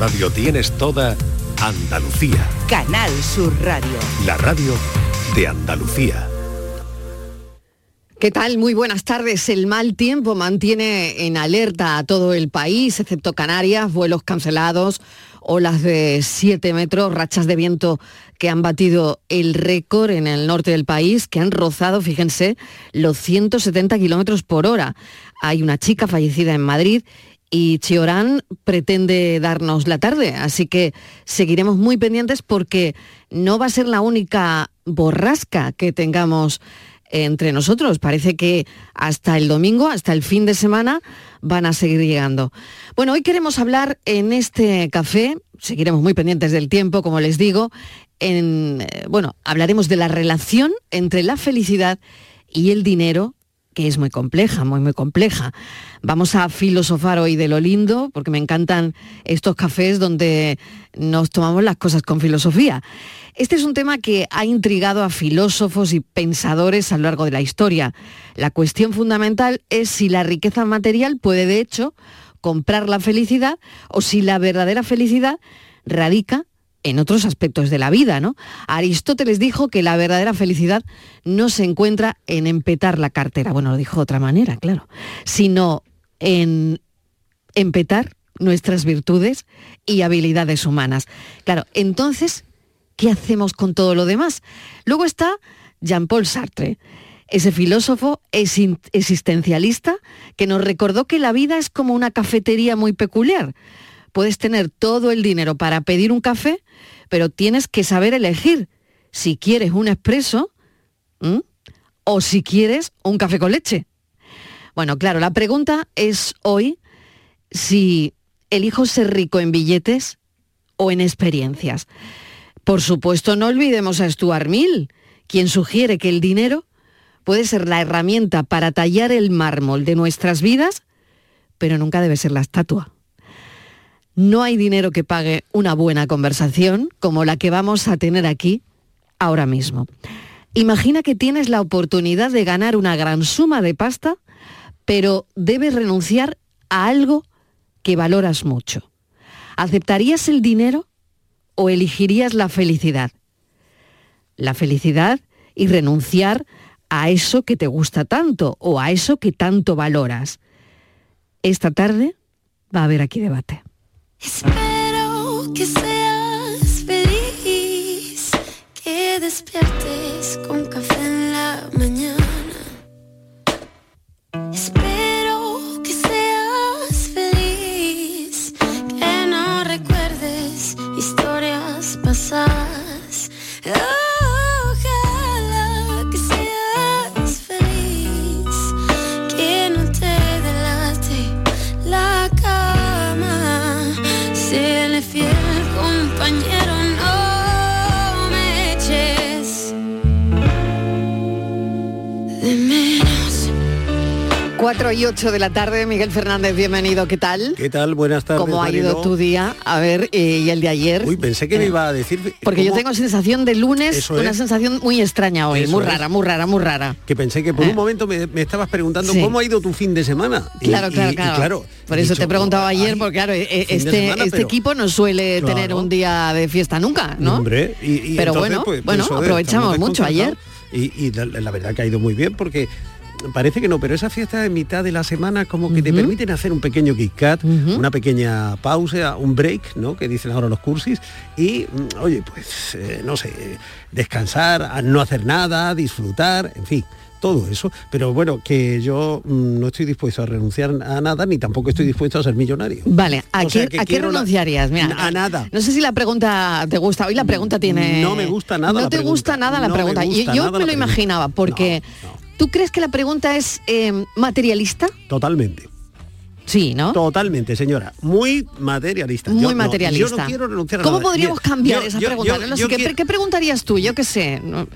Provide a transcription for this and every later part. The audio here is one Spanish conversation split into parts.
Radio tienes toda Andalucía. Canal Sur Radio. La radio de Andalucía. ¿Qué tal? Muy buenas tardes. El mal tiempo mantiene en alerta a todo el país, excepto Canarias, vuelos cancelados, olas de 7 metros, rachas de viento que han batido el récord en el norte del país, que han rozado, fíjense, los 170 kilómetros por hora. Hay una chica fallecida en Madrid y Chiorán pretende darnos la tarde, así que seguiremos muy pendientes porque no va a ser la única borrasca que tengamos entre nosotros. Parece que hasta el domingo, hasta el fin de semana, van a seguir llegando. Bueno, hoy queremos hablar en este café, seguiremos muy pendientes del tiempo, como les digo, en, eh, bueno, hablaremos de la relación entre la felicidad y el dinero es muy compleja, muy, muy compleja. Vamos a filosofar hoy de lo lindo, porque me encantan estos cafés donde nos tomamos las cosas con filosofía. Este es un tema que ha intrigado a filósofos y pensadores a lo largo de la historia. La cuestión fundamental es si la riqueza material puede, de hecho, comprar la felicidad o si la verdadera felicidad radica en otros aspectos de la vida, ¿no? Aristóteles dijo que la verdadera felicidad no se encuentra en empetar la cartera, bueno, lo dijo de otra manera, claro, sino en empetar nuestras virtudes y habilidades humanas. Claro, entonces, ¿qué hacemos con todo lo demás? Luego está Jean-Paul Sartre, ese filósofo existencialista que nos recordó que la vida es como una cafetería muy peculiar puedes tener todo el dinero para pedir un café, pero tienes que saber elegir si quieres un expreso o si quieres un café con leche. Bueno, claro, la pregunta es hoy si elijo ser rico en billetes o en experiencias. Por supuesto, no olvidemos a Stuart Mill, quien sugiere que el dinero puede ser la herramienta para tallar el mármol de nuestras vidas, pero nunca debe ser la estatua. No hay dinero que pague una buena conversación como la que vamos a tener aquí ahora mismo. Imagina que tienes la oportunidad de ganar una gran suma de pasta, pero debes renunciar a algo que valoras mucho. ¿Aceptarías el dinero o elegirías la felicidad? La felicidad y renunciar a eso que te gusta tanto o a eso que tanto valoras. Esta tarde va a haber aquí debate. Espero que seas feliz, que despiertes con café 4 y 8 de la tarde, Miguel Fernández, bienvenido, ¿qué tal? ¿Qué tal? Buenas tardes. ¿Cómo ha ido tu día? A ver, eh, y el de ayer. Uy, pensé que me Eh, iba a decir... Porque yo tengo sensación de lunes, Eso una es. sensación muy extraña hoy, Eso muy es. rara, muy rara, muy rara. Que pensé que por Eh. un momento me, me estabas preguntando Sí. cómo ha ido tu fin de semana. Y- Claro, y- claro, y claro. Por eso dicho, te oh, ayer, ay, porque claro, eh, eh, de este, semana, este equipo no suele tener un día de fiesta nunca, ¿no? Hombre, Pero entonces, bueno, pues, bueno, aprovechamos mucho ayer. Y, y la, la verdad que ha ido muy bien porque parece que no, pero esas fiestas de mitad de la semana como que te permiten hacer un pequeño Kit Kat, Ujú. una pequeña pausa, un break, ¿no? Que dicen ahora los cursis. Y, mm, oye, pues, eh, no sé, descansar, no hacer nada, disfrutar, en fin. Todo eso, pero bueno, que yo mm, no estoy dispuesto a renunciar a nada, ni tampoco estoy dispuesto a ser millonario. Vale, ¿a, O qué, sea, a qué renunciarías? Mira, a nada. No sé si la pregunta te gusta. Hoy la pregunta tiene... No me gusta nada No la te pregunta. gusta nada la No me pregunta. Gusta yo nada me lo pregunta. imaginaba, porque... No, no. ¿Tú crees que la pregunta es eh, materialista? Totalmente. Sí, ¿no? Totalmente, señora. Muy materialista. Muy Yo no- materialista. yo no quiero renunciar a ¿Cómo nada. podríamos cambiar yo- esa yo- pregunta? No sé, ¿qué, quiero- qué preguntarías tú? Yo qué sé. no-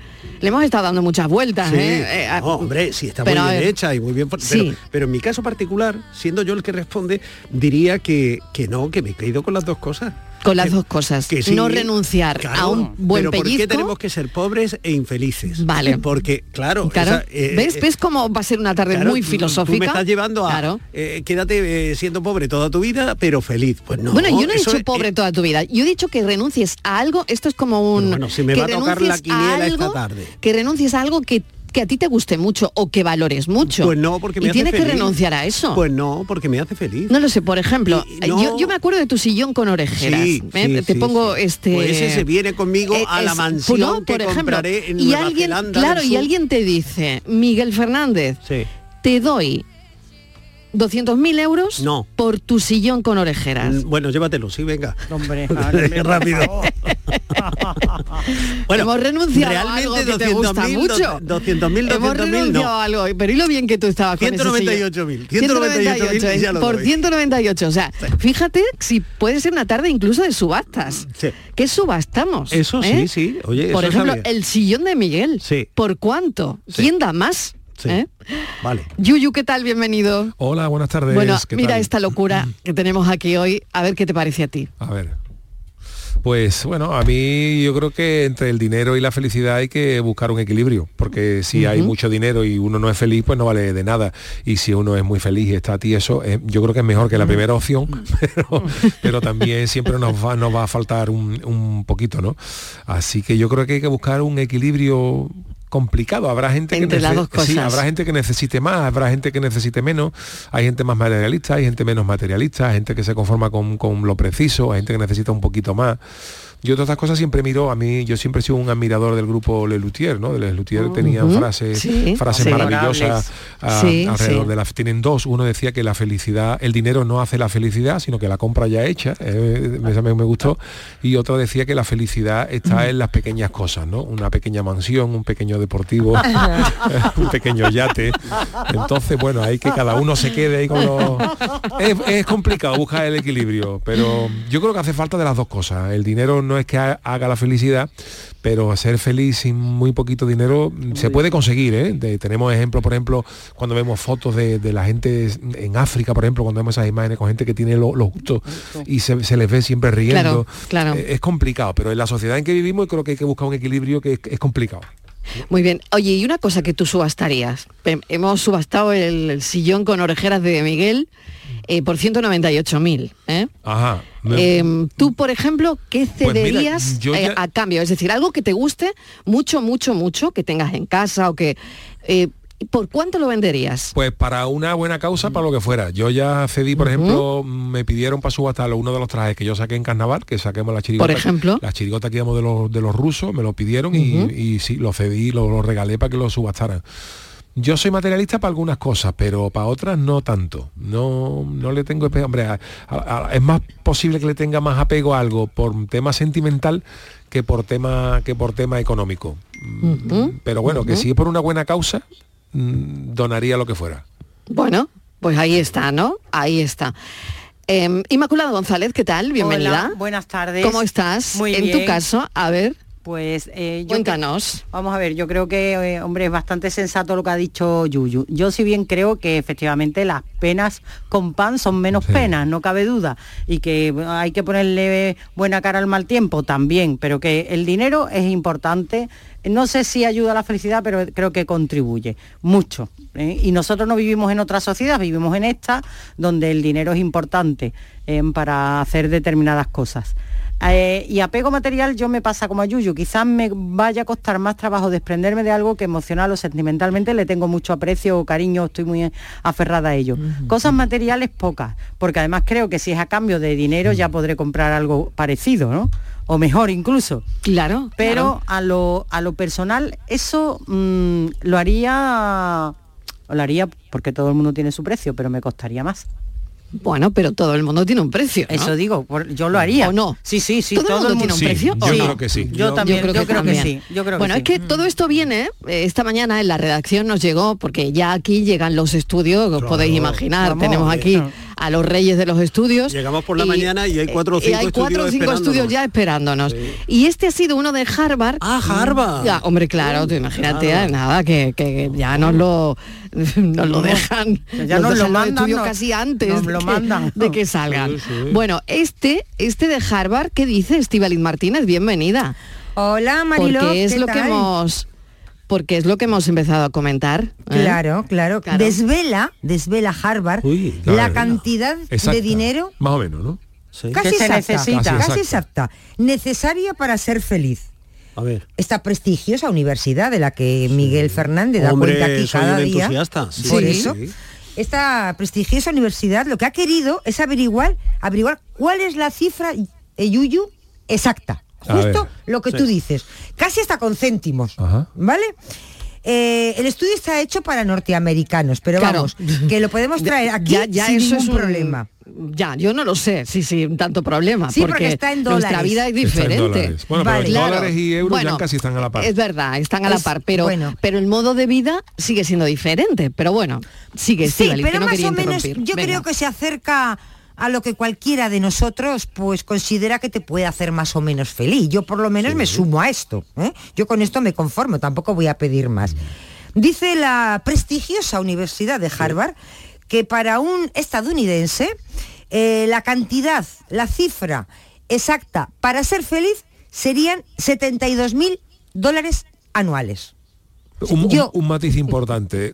le hemos estado dando muchas vueltas. Sí, ¿eh? Eh, no, hombre, sí está pero, muy bien ver, hecha y muy bien. for- Sí. Pero, pero en mi caso particular, siendo yo el que responde, diría que, que no, que me he caído con las dos cosas. Con las Que- dos cosas. que sí, no renunciar a un buen pero ¿por qué pellizco. tenemos que ser pobres e infelices? Vale. Porque, claro, Claro. esa, eh, ¿Ves? eh, ¿Ves cómo va a ser una tarde claro, muy filosófica? Tú me estás llevando a Claro. eh, quédate eh, siendo pobre toda tu vida, pero feliz. Pues no. bueno, yo no he dicho es- pobre eh, toda tu vida. Yo he dicho que renuncies a algo. Esto es como un. Bueno, si me que va a tocar la quiniela esta tarde. Que renuncies a algo que, que a ti te guste mucho o que valores mucho. Pues no, porque me Y hace tienes que renunciar a eso. Pues no, porque me hace feliz. no lo sé, por ejemplo, Y- no. yo, yo me acuerdo de tu sillón con orejeras. Sí, ¿eh? sí, Te sí, pongo este. Pues ese se viene conmigo a la es- mansión no, que por ejemplo, compraré en y Nueva alguien, Zelanda Claro, y alguien te dice, Miguel Fernández, te doy 200.000 euros No. por tu sillón con orejeras. Mm, Bueno, llévatelo, sí, venga. Hombre, rápido. Hemos renunciado a realmente algo que te gusta 200.000, mucho. 200.000, Hemos 200.000 renunciado no. a algo, pero y lo bien que tú estabas con ese sillón. 198.000, 198.000 ya lo por doy. 198, o sea, fíjate si puede ser una tarde incluso de subastas. Sí. ¿Qué subastamos? Eso sí, ¿eh? sí. Oye, Por eso ejemplo, bien. el sillón de Miguel. Sí. ¿Por cuánto? Sí. ¿Quién da más? Sí. ¿Eh? Vale. Yuyu, ¿qué tal? Bienvenido. Hola, buenas tardes. Bueno, ¿qué mira tal? esta locura que tenemos aquí hoy. A ver qué te parece a ti. A ver. Pues bueno, a mí yo creo que entre el dinero y la felicidad hay que buscar un equilibrio, porque si hay mucho dinero y uno no es feliz, pues no vale de nada. Y si uno es muy feliz y está tieso, eh, yo creo que es mejor que la primera opción, pero, pero también siempre nos va, nos va a faltar un, un poquito, ¿no? Así que yo creo que hay que buscar un equilibrio complicado. Habrá gente Entre que las dos cosas. sí, habrá gente que necesite más, habrá gente que necesite menos, hay gente más materialista, hay gente menos materialista, hay gente que se conforma con, con lo preciso, hay gente que necesita un poquito más. Yo todas estas cosas siempre miro, a mí yo siempre he sido un admirador del grupo Le Luthier, ¿no? De Le Luthier tenían Ujú. frases, Sí, frases sí. maravillosas ah, Sí, alrededor sí. de la tienen dos, uno decía que la felicidad, el dinero no hace la felicidad, sino que la compra ya hecha, eh, me gustó, y otro decía que la felicidad está en las pequeñas cosas, ¿no? Una pequeña mansión, un pequeño deportivo, un pequeño yate. Entonces, bueno, hay que cada uno se quede ahí con los... Es, es complicado buscar el equilibrio, pero yo creo que hace falta de las dos cosas. El dinero no es que ha- haga la felicidad, pero ser feliz sin muy poquito dinero se puede conseguir. ¿eh? De- tenemos ejemplos, por ejemplo, cuando vemos fotos de, de la gente en África, por ejemplo, cuando vemos esas imágenes con gente que tiene lo, lo justo y se, se les ve siempre riendo. Claro, claro. Eh, es complicado, pero en la sociedad en que vivimos creo que hay que buscar un equilibrio que es, es complicado. Muy bien. Oye, y una cosa que tú subastarías. Hem- Hemos subastado el, el sillón con orejeras de Miguel eh, por 198.000. ¿eh? Ajá. Em, tú, por ejemplo, ¿qué Pues mira, cederías eh, ya- a cambio? Es decir, algo que te guste mucho, mucho, mucho, que tengas en casa o que... eh, ¿Por cuánto lo venderías? Pues para una buena causa, para lo que fuera. Yo ya cedí, por ejemplo, me pidieron para subastar uno de los trajes que yo saqué en carnaval, que saquemos la chirigota. Por ejemplo. La chirigota que íbamos de los, de los rusos, me lo pidieron y, y sí, lo cedí, lo, lo regalé para que lo subastaran. Yo soy materialista para algunas cosas, pero para otras no tanto. No, no le tengo hombre, a- a- a- es más posible que le tenga más apego a algo por tema sentimental que por tema que por tema económico. Mm, Pero bueno, que si es por una buena causa, mm, donaría lo que fuera. Bueno, pues ahí está, ¿no? Ahí está. Em, Inmaculada González, ¿qué tal? Bienvenida. Hola, buenas tardes. ¿Cómo estás? Muy en bien. tu caso, a ver, Pues eh, yo cuéntanos. Vamos a ver, yo creo que, eh, hombre, es bastante sensato lo que ha dicho Yuyu. Yo si bien creo que efectivamente las penas con pan son menos Sí. penas, no cabe duda, y que hay que ponerle buena cara al mal tiempo también, pero que el dinero es importante. No sé si ayuda a la felicidad, pero creo que contribuye mucho. ¿eh? Y nosotros no vivimos en otra sociedad, vivimos en esta, donde el dinero es importante eh, para hacer determinadas cosas. Eh, y apego material yo me pasa como a Yuyu, quizás me vaya a costar más trabajo desprenderme de algo que emocional o sentimentalmente le tengo mucho aprecio o cariño, estoy muy aferrada a ello. Cosas materiales pocas, porque además creo que si es a cambio de dinero ya podré comprar algo parecido, ¿no? O mejor incluso. Claro. Pero a, lo, a lo personal, eso mm, lo haría, lo haría porque todo el mundo tiene su precio, pero me costaría más. Bueno, pero todo el mundo tiene un precio. ¿no? Eso digo, por- yo lo haría. ¿O no? Sí, sí, sí. ¿Todo el mundo tiene un Sí, precio? yo ¿o no? creo que sí. Yo Yo- también, yo creo, que, también. sí. Yo creo bueno, que es sí. que todo esto viene, eh, esta mañana en la redacción nos llegó, porque ya aquí llegan los estudios, os Claro, podéis imaginar, vamos, tenemos aquí claro. A los reyes de los estudios. Llegamos por la mañana y hay cuatro o cinco hay cuatro o estudios cinco estudios ya esperándonos. Y este ha sido uno de Harvard. Ah, Harvard. Ya, hombre, claro, tú imagínate, claro. nada, que, que ya nos lo, nos lo dejan, Ya nos lo dejan mandan, nos- casi antes nos lo mandan. de que salgan. Sí, sí. Bueno, este, este de Harvard, ¿qué dice Estivaliz Martínez? Bienvenida. Hola Mariló, Porque es ¿qué lo que hemos porque es lo que hemos empezado a comentar. ¿eh? Claro, claro, Claro. Desvela, desvela Harvard Uy, claro. la cantidad Exacta. de dinero Más o menos, ¿no? Sí. casi Que se exacta, necesita. casi Casi exacta, necesaria para ser feliz. A ver. Esta prestigiosa universidad de la que Miguel Fernández da Hombre, cuenta aquí soy cada un día. entusiasta, sí. Por Sí. eso, Sí. esta prestigiosa universidad lo que ha querido es averiguar, averiguar cuál es la cifra eh, Yuyu exacta. Justo lo que Sí. tú dices. Casi hasta con céntimos. Ajá. ¿Vale? Eh, el estudio está hecho para norteamericanos, pero Claro. vamos, que lo podemos traer aquí ya, ya sin eso ningún es un problema. Ya, yo no lo sé, sí, sí, tanto problema, Sí, porque porque, está en nuestra dólares. vida es Está en diferente. dólares. Bueno, Vale. pero Claro. dólares y euros Bueno, ya casi están a la par. Es verdad, están a la par, pero, bueno. pero el modo de vida sigue siendo diferente. Pero bueno, sigue, Sí, Estíbaliz, que pero no más o menos yo Venga. creo que se acerca a lo que cualquiera de nosotros pues considera que te puede hacer más o menos feliz. Yo por lo menos me sumo a esto. ¿eh? Yo con esto me conformo, tampoco voy a pedir más. Dice la prestigiosa Universidad de Harvard que para un estadounidense eh, la cantidad, la cifra exacta para ser feliz serían 72 mil dólares anuales. Un, Yo- un matiz importante.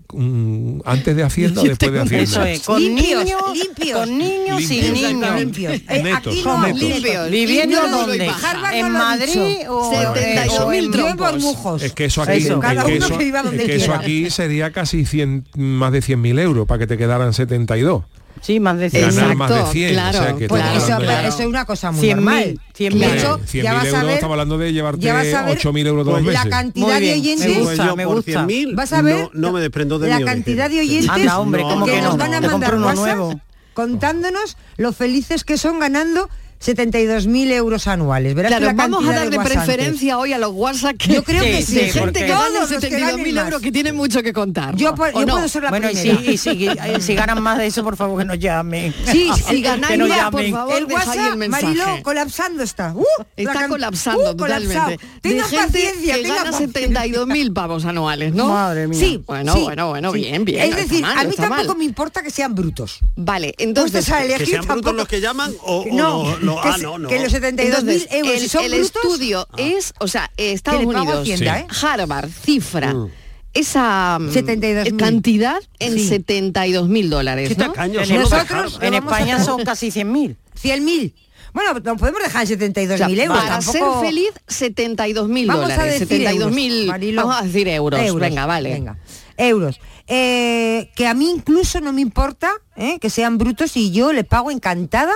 antes de Hacienda o después de Hacienda. Eso es, con Limpios, niños, limpios. con niños y Limpios. niños. Limpios. Eh, Netos, aquí no, netos. Limpios. ¿Viviendo dónde? ¿En Madrid o, 72.000 o en-. Bormujos. Es que eso aquí, Eso. es Cada que uno eso- que viva donde es que eso quiera. aquí sería casi 100, más de 100.000 euros para que te quedaran 72. Sí, más de Ganar 100. Exacto, más de 100. claro, o sea, que Pues estamos eso, es una cosa muy 100.000, normal. 100.000. De Hombre, hecho, 100.000 ya vas a euros, ver, estamos hablando de llevarte ya vas a ver 8.000 euros todos los la cantidad de me oyentes. gusta. Pues por gusta. 100.000 Vas a ver no, no me desprendo de la cantidad de oyentes Anda, hombre, No, ¿cómo que que nos no? van a mandar uno WhatsApp nuevo. contándonos lo felices que son ganando 72.000 euros anuales. Verás Claro, la vamos a darle preferencia hoy a los WhatsApp que Yo creo Sí, que sí, sí, de gente que gana Todos los que 72.000 ganen euros que tienen mucho que contar. Yo, po- ¿o yo no? puedo ser la Bueno, y si, primera. y si, y si ganan más de eso, por favor, que nos llamen. Sí, si Que ganáis nos más, por favor, el WhatsApp, el mensaje. Mariló, colapsando está. Uh, Está colapsando uh, totalmente. Tenga paciencia, que tenga gana paciencia. 72.000 pavos anuales, ¿no? Madre mía. Sí, Bueno, sí, bueno, bueno, sí. bien, bien. Es no decir, a no mí tampoco me importa que sean brutos. Vale, Entonces, a Que elegir sean brutos los que llaman o, o no, no, no, que, ah, no, no. que los 72.000 Entonces, euros el, si son el brutos, estudio es, o sea, Estados Unidos, Hacienda, Sí. ¿eh? Harvard, cifra Mm. esa mm, 72.000. cantidad en Sí. 72.000 dólares, Qué ¿no? Nosotros- en España son casi 100.000. 100.000. Bueno, nos podemos dejar en 72.000 O sea, euros. para tampoco- ser feliz, 72.000 Vamos a dólares. decir 72.000, euros, Mariló. vamos a decir euros. Venga, vale. Venga, euros. Eh, que a mí incluso no me importa eh, que sean brutos y yo le pago encantada.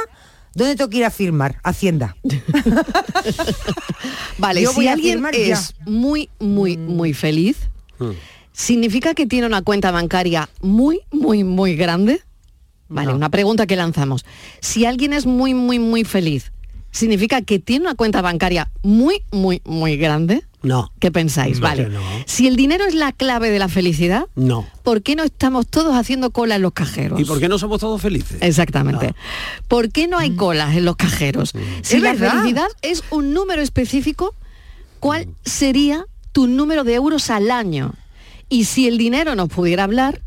¿Dónde tengo que ir a firmar? Hacienda. Vale, Yo si voy a alguien firmar es ya. muy, muy, muy feliz, Mm. ¿significa que tiene una cuenta bancaria muy, muy, muy grande? Vale, No. una pregunta que lanzamos. Si alguien es muy, muy, muy feliz, ¿significa que tiene una cuenta bancaria muy, muy, muy grande? No, ¿Qué pensáis? No, vale. no. Si el dinero es la clave de la felicidad, no. ¿por qué no estamos todos haciendo cola en los cajeros? ¿Y por qué no somos todos felices? Exactamente. No. ¿Por qué no hay colas en los cajeros? Si Es la verdad. felicidad es un número específico, ¿cuál sería tu número de euros al año? Y si el dinero nos pudiera hablar,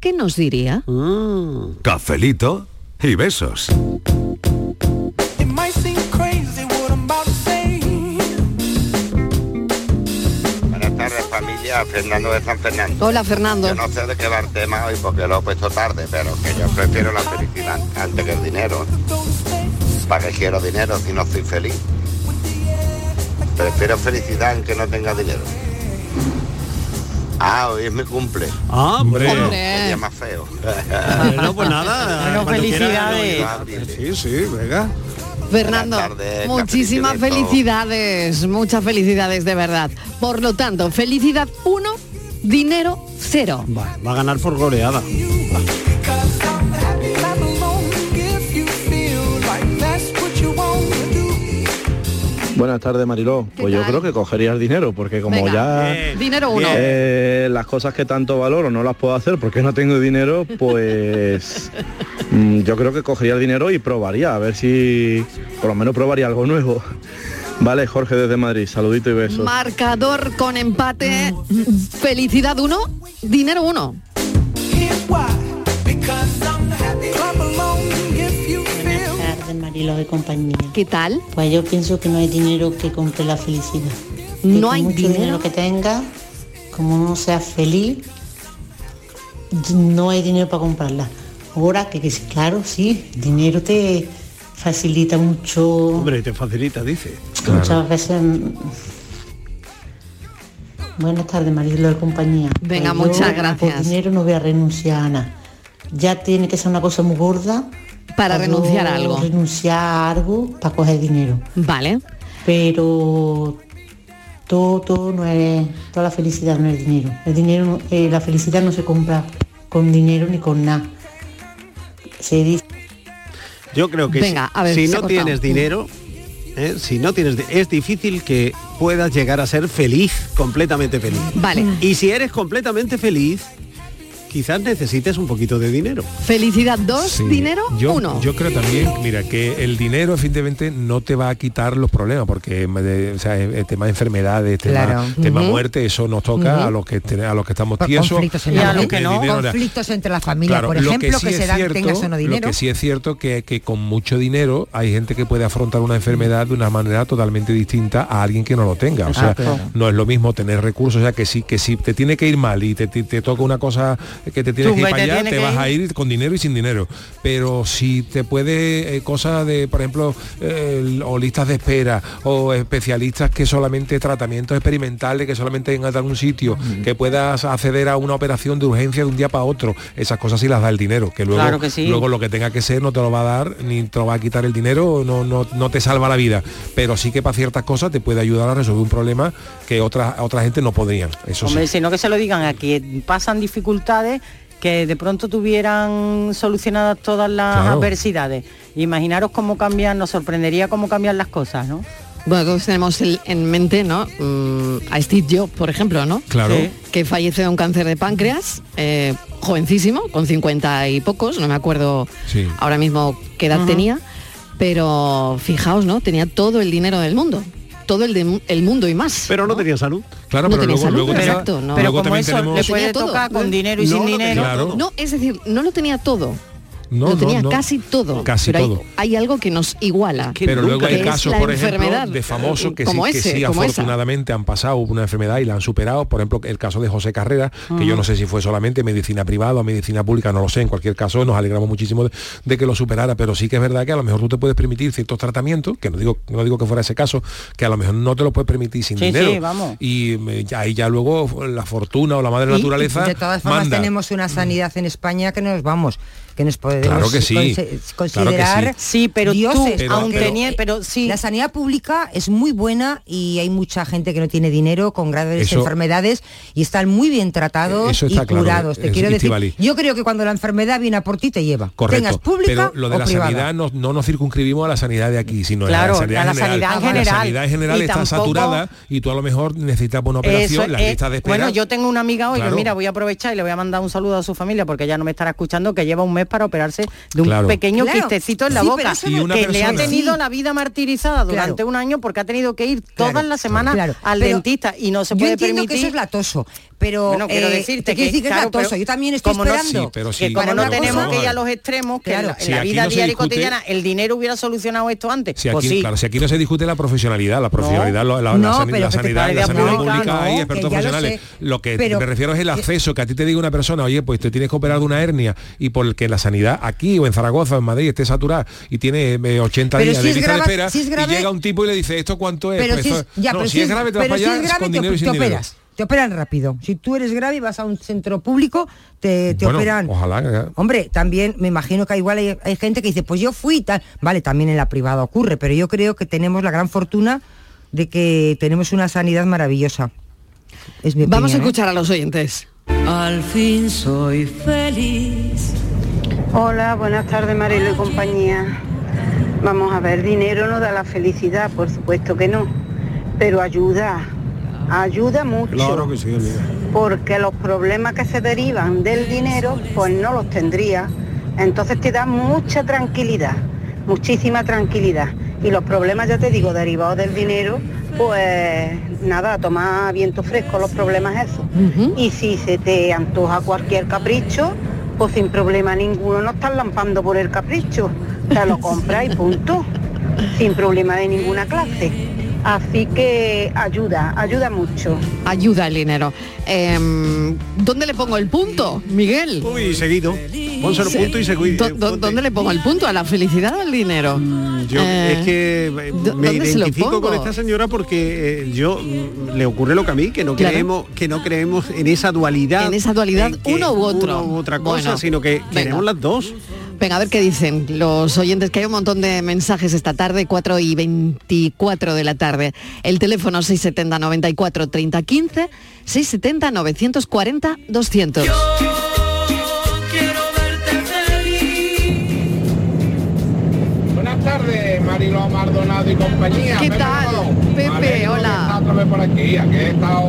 ¿qué nos diría? Mm. Cafelito y besos. Fernando de San Fernando. Hola, Fernando. Yo no sé de qué va el tema hoy porque lo he puesto tarde, pero que yo prefiero la felicidad antes que el dinero. ¿Para qué quiero dinero si no soy feliz? Prefiero felicidad aunque no tenga dinero. Ah, hoy es mi cumple. Ah, Hombre. Qué día más feo. Bueno, pues nada. Bueno, felicidades. quieras, Sí, sí, venga. Fernando, tardes, muchísimas felicidades, muchas felicidades de verdad. Por lo tanto, felicidad 1, dinero 0. Va, va a ganar por goleada. Buenas tardes, Mariló. ¿Qué Pues yo creo que cogería el dinero, porque como Venga. ya Bien. Dinero 1. Bien. eh, las cosas que tanto valoro no las puedo hacer porque no tengo dinero, pues yo creo que cogería el dinero y probaría, a ver si por lo menos probaría algo nuevo. Vale, Jorge desde Madrid, saludito y besos. Marcador con empate. Felicidad 1, dinero 1. Buenas tardes, Marilo de compañía. ¿Qué tal? Pues yo pienso que no hay dinero que compre la felicidad. No hay mucho dinero. que tenga, como no seas feliz, no hay dinero para comprarla. Ahora que, que sí, claro, sí, el dinero te facilita mucho. Hombre, te facilita, dice. Muchas veces. mm, Buenas tardes, Marilo de compañía. Venga, Pues yo, muchas gracias. Por dinero no voy a renunciar a nada. Ya tiene que ser una cosa muy gorda. Para renunciar a algo. Renunciar a algo para coger dinero. Vale. Pero todo, todo no es. Toda la felicidad no es dinero. El dinero, eh, la felicidad no se compra con dinero ni con nada. Se dice. Yo creo que Venga, si, ver, no tienes dinero, ¿eh? si no tienes, es difícil que puedas llegar a ser feliz, completamente feliz. Vale. Y si eres completamente feliz, quizás necesites un poquito de dinero. Felicidad 2, Sí. dinero yo, 1. Yo creo también, mira, que el dinero evidentemente no te va a quitar los problemas, porque de- o sea, el el tema de enfermedades, tema, Claro. tema muerte, eso nos toca a los que a los que estamos Por tiesos. conflictos en la que el entre la familia, por lo ejemplo, que, sí se es dan, cierto- tengas o no dinero. Lo que sí es cierto que, que con mucho dinero hay gente que puede afrontar una enfermedad de una manera totalmente distinta a alguien que no lo tenga. O Ah, sea, claro. no es lo mismo tener recursos, o sea que si, que si te tiene que ir mal y te, te- te toca una cosa que te tienes que ir para allá, te vas ir. a ir con dinero y sin dinero. Pero si te puede, eh, cosas de, por ejemplo, eh, o listas de espera, o especialistas que solamente tratamientos experimentales, que solamente en algún sitio, que puedas acceder a una operación de urgencia de un día para otro, esas cosas sí las da el dinero, que luego, Claro que sí. luego lo que tenga que ser no te lo va a dar, ni te lo va a quitar el dinero, no, no, no te salva la vida. Pero sí que para ciertas cosas te puede ayudar a resolver un problema que otra, otra gente no podrían. Eso Hombre, sí. sino que se lo digan a que pasan dificultades que de pronto tuvieran solucionadas todas las Claro. adversidades. Imaginaros cómo cambian, nos sorprendería cómo cambian las cosas, ¿no? Bueno, todos tenemos el- en mente, ¿no? Mm, a Steve Jobs, por ejemplo, ¿no? Claro. Sí. Que fallece de un cáncer de páncreas, eh, jovencísimo, con 50 y pocos, no me acuerdo Sí. ahora mismo qué edad tenía, pero fijaos, ¿no? Tenía todo el dinero del mundo, todo el, de- el mundo y más. Pero no tenía salud. Claro, No pero luego, salud, luego exacto, no. Pero luego como también eso tenemos- le puede tocar con dinero y No sin dinero. Claro. No, es decir, no lo tenía todo. No, lo tenía no. casi todo. Casi pero todo. Hay, algo que nos iguala. que pero luego hay casos, por ejemplo, enfermedad, de famosos que como sí, que ese, sí como esa. afortunadamente han pasado una enfermedad y la han superado. Por ejemplo, el caso de José Carrera, que yo no sé si fue solamente medicina privada o medicina pública, no lo sé. En cualquier caso, nos alegramos muchísimo de, de que lo superara, pero sí que es verdad que a lo mejor tú te puedes permitir ciertos tratamientos, que no digo, no digo que fuera ese caso, que a lo mejor no te lo puedes permitir sin Sí, dinero. sí, vamos. Y eh, ya, ahí ya luego la fortuna o la madre Y, naturaleza de todas formas manda. tenemos una sanidad en España que nos vamos, que nos podemos Claro que sí, conse- claro que considerar Sí, pero dioses, Pero- aun porque tenía- pero sí. La sanidad pública es muy buena y hay mucha gente que no tiene dinero con graves Eso- enfermedades y están muy bien tratados y claro, curados. Te es- quiero decir, yo creo que cuando la enfermedad viene a por ti te lleva. Correcto. Tengas pública pero lo de o la privada. sanidad no, no nos circunscribimos a la sanidad de aquí, sino Claro, a la sanidad a la general. sanidad en La general. sanidad en general Y está tampoco- saturada y tú a lo mejor necesitas una operación, Eso las es- listas de espera. Bueno, yo tengo una amiga hoy Claro. mira, voy a aprovechar y le voy a mandar un saludo a su familia porque ya no me estará escuchando, que lleva un mes para de un Claro. pequeño Claro. quistecito en la Sí, boca, que le ha tenido Sí. la vida martirizada durante Claro. un año porque ha tenido que ir Claro, todas las semanas claro. al Pero dentista y no se yo puede entiendo permitir. que eso es latoso, pero Bueno, quiero eh, decirte que, decir que claro, es latoso. Yo también estoy como no- esperando. Sí, pero que sí, como para no tenemos cosa- que ir a los extremos, que Claro. en la, en Si la aquí vida no diaria y cotidiana el dinero hubiera solucionado esto antes. Si pues aquí, sí. claro, si aquí no se discute la profesionalidad, la profesionalidad, lo- la, la No, la que te sanidad, la sanidad pública, pública no, hay que expertos lo profesionales. Lo que Pero- me refiero es el acceso, que a ti te diga una persona, oye, pues te tienes que operar de una hernia y porque la sanidad aquí o en Zaragoza o en Madrid esté saturada y tiene eh, 80 Pero días si de lista grave- de espera si es grave- y llega un tipo y le dice, ¿esto cuánto es? Pero Pues si esto- es, ya, no, pero si es grave te vas para allá con dinero y sin dinero. Te operan rápido. Si tú eres grave y vas a un centro público, te, te Bueno, operan. ojalá. Hombre, también me imagino que igual hay, hay gente que dice, pues yo fui y tal. Vale, también en la privada ocurre, pero yo creo que tenemos la gran fortuna de que tenemos una sanidad maravillosa. Es mi Vamos a ¿eh? escuchar a los oyentes. Al fin soy feliz. Hola, buenas tardes Marilo y compañía. Vamos a ver, dinero no da la felicidad, por supuesto que no, pero ayuda, ayuda mucho, Claro que sí, amiga. porque los problemas que se derivan del dinero, pues no los tendría. Entonces te da mucha tranquilidad, muchísima tranquilidad. Y los problemas, ya te digo, derivados del dinero, pues nada, toma viento fresco los problemas esos. Y si se te antoja cualquier capricho, pues sin problema ninguno no estás lampando por el capricho. Te lo compras y punto. Sin problema de ninguna clase. Así que ayuda, ayuda mucho. Ayuda el dinero. Em, ¿Dónde le pongo el punto, Miguel? Uy, seguido. Pónselo Sí. punto y seguido. ¿Dó- dó- ¿Dónde le pongo el punto? ¿A la felicidad o al dinero? Yo Eh, es que eh, ¿dó- me se identifico con pongo? esta señora porque eh, yo mm, le ocurre lo que a mí, que no Claro. creemos, que no creemos en esa dualidad. En esa dualidad, uno u otro. una u otra cosa, Bueno, sino que venga. queremos las dos. Venga, a ver qué dicen los oyentes, que hay un montón de mensajes esta tarde, 4 y 24 de la tarde. El teléfono 670 94 30 15, 670 940 200. quiero verte feliz. Buenas tardes, Marilo Maldonado y compañía. ¿Qué tal? Pepe, hola. estar otra vez por aquí, ya que he estado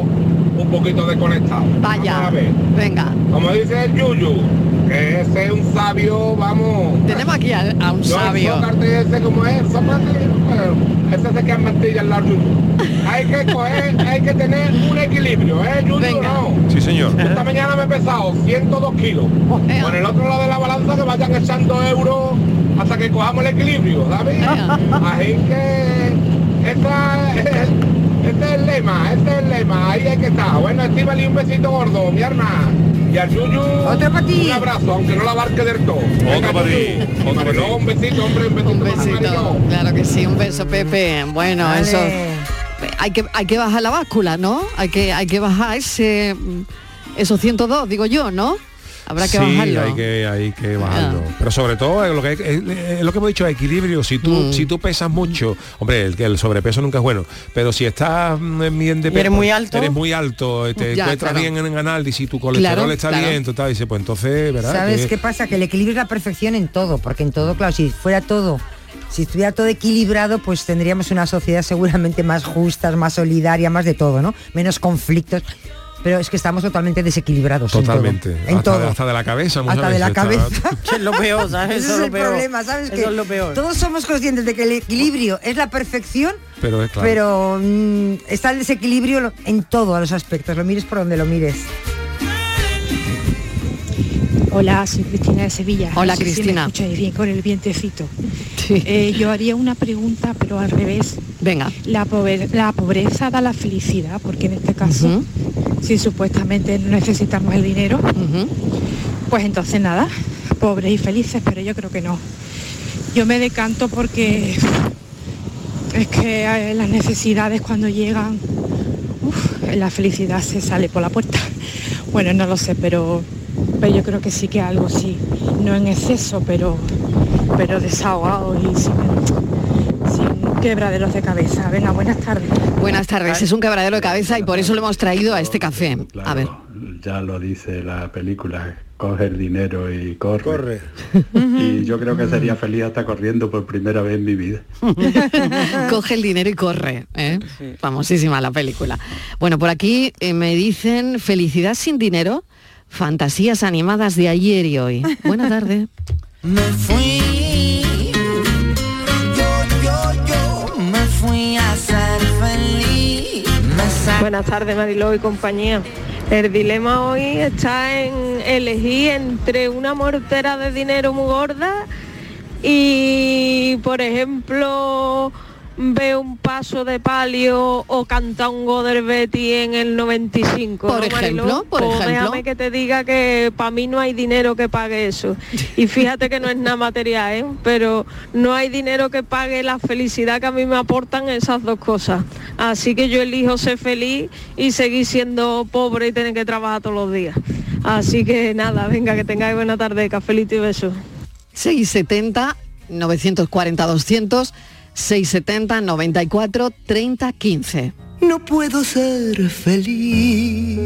un poquito desconectado. Vaya, Vamos a ver. venga. Como dice el Yuyu, que ese es un sabio, vamos. Tenemos aquí a, a un Yo sabio. Ese como es, bueno, ese se queda mentilla al lado Yuyu. Hay que coger, hay que tener un equilibrio, ¿eh, Yuyu? No. Sí, señor. Esta mañana me he pesado 102 kilos. Por el otro lado de la balanza que vayan echando euros hasta que cojamos el equilibrio, ¿sabes? Así que esta es, este es el lema, este es el lema, ahí hay que estar. Bueno, estímale un besito gordo, mi arma. Y al Yuyu, un abrazo, aunque no la abarque del todo. Para ti, otro para ti. No, un besito, hombre, un besito. Un para besito. Claro que sí, un beso, Pepe. Bueno, eso. Hay que, hay que bajar la báscula, ¿no? Hay que, hay que bajar ese, esos 102, digo yo, ¿no? Habrá que sí, bajarlo. hay que, hay que bajarlo. Pero sobre todo es lo que, hay- es- es lo que hemos dicho, equilibrio. Si tú, Mm. si tú pesas mucho, hombre, el, el sobrepeso nunca es bueno. Pero si estás mm, bien de Y eres peso, muy alto. eres muy alto, te Ya, encuentras claro. bien en análisis, tu colesterol Claro, está claro. bien, total, dice, pues entonces, ¿verdad? ¿Sabes Que- qué pasa? Que el equilibrio es la perfección en todo, porque en todo, claro, si fuera todo, si estuviera todo equilibrado, pues tendríamos una sociedad seguramente más justa, más solidaria, más de todo, ¿no? Menos conflictos. Pero es que estamos totalmente desequilibrados. en todo. Totalmente. En hasta, todo. hasta de la cabeza. muchas Hasta de la está- cabeza. Que es lo peor, ¿sabes? Eso es el peor. problema, ¿sabes? Eso que es lo peor. Todos somos conscientes de que el equilibrio es la perfección, Pero es claro. pero mm, está el desequilibrio en todos los aspectos, lo mires por donde lo mires. Hola, soy Cristina de Sevilla. Hola, No sé si me Cristina. escucháis bien con el vientecito. Eh, yo haría una pregunta, pero al revés. Venga. La, pobre- la pobreza da la felicidad, porque en este caso, si supuestamente necesitamos el dinero, pues entonces nada, pobres y felices, pero yo creo que no. Yo me decanto porque es que eh, las necesidades cuando llegan, uf, la felicidad se sale por la puerta. Bueno, no lo sé, pero, pero yo creo que sí que algo sí, no en exceso, pero, pero desahogado y sin, sin quebraderos de cabeza. Venga, buenas tardes. Buenas tardes, es un quebradero de cabeza y por eso lo hemos traído a este café. A ver. ya lo dice la película, coge el dinero y corre. Corre. Y yo creo que sería feliz hasta corriendo por primera vez en mi vida. Coge el dinero y corre. ¿eh? Famosísima la película. Bueno, por aquí eh, me dicen felicidad sin dinero, fantasías animadas de ayer y hoy. Buena tarde. Me fui, yo, yo, yo, me fui a ser feliz. Buenas tardes Mariló y compañía. El dilema hoy está en elegir entre una mortera de dinero muy gorda y, por ejemplo, ver un paso de palio o cantango del Betty en el 95. Por ¿no, ejemplo, por ejemplo. déjame que te diga que para mí no hay dinero que pague eso. Y fíjate que no es nada material, ¿eh? pero no hay dinero que pague la felicidad que a mí me aportan esas dos cosas. Así que yo elijo ser feliz y seguir siendo pobre y tener que trabajar todos los días. Así que nada, venga, que tengáis buena tarde, cafelito y besos. 670 940 200 670 94 30 15. No puedo ser feliz.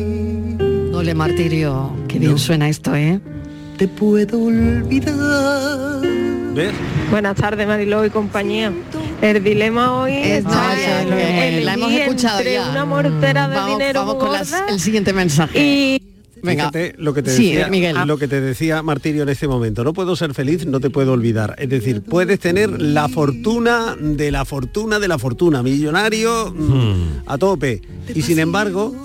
Ole martirio, qué bien suena esto, ¿eh? Te puedo olvidar. ¿Ves? Buenas tardes, Mariló y compañía. El dilema hoy está eh, la hemos escuchado entre ya. una mortera de Vamos, dinero vamos con las- el siguiente mensaje. y Venga. Fíjate lo que te Sí, decía, Miguel. lo que te decía Martirio en este momento. No puedo ser feliz, no te puedo olvidar. Es decir, puedes tener la fortuna de la fortuna de la fortuna, millonario mm, a tope. Y sin embargo,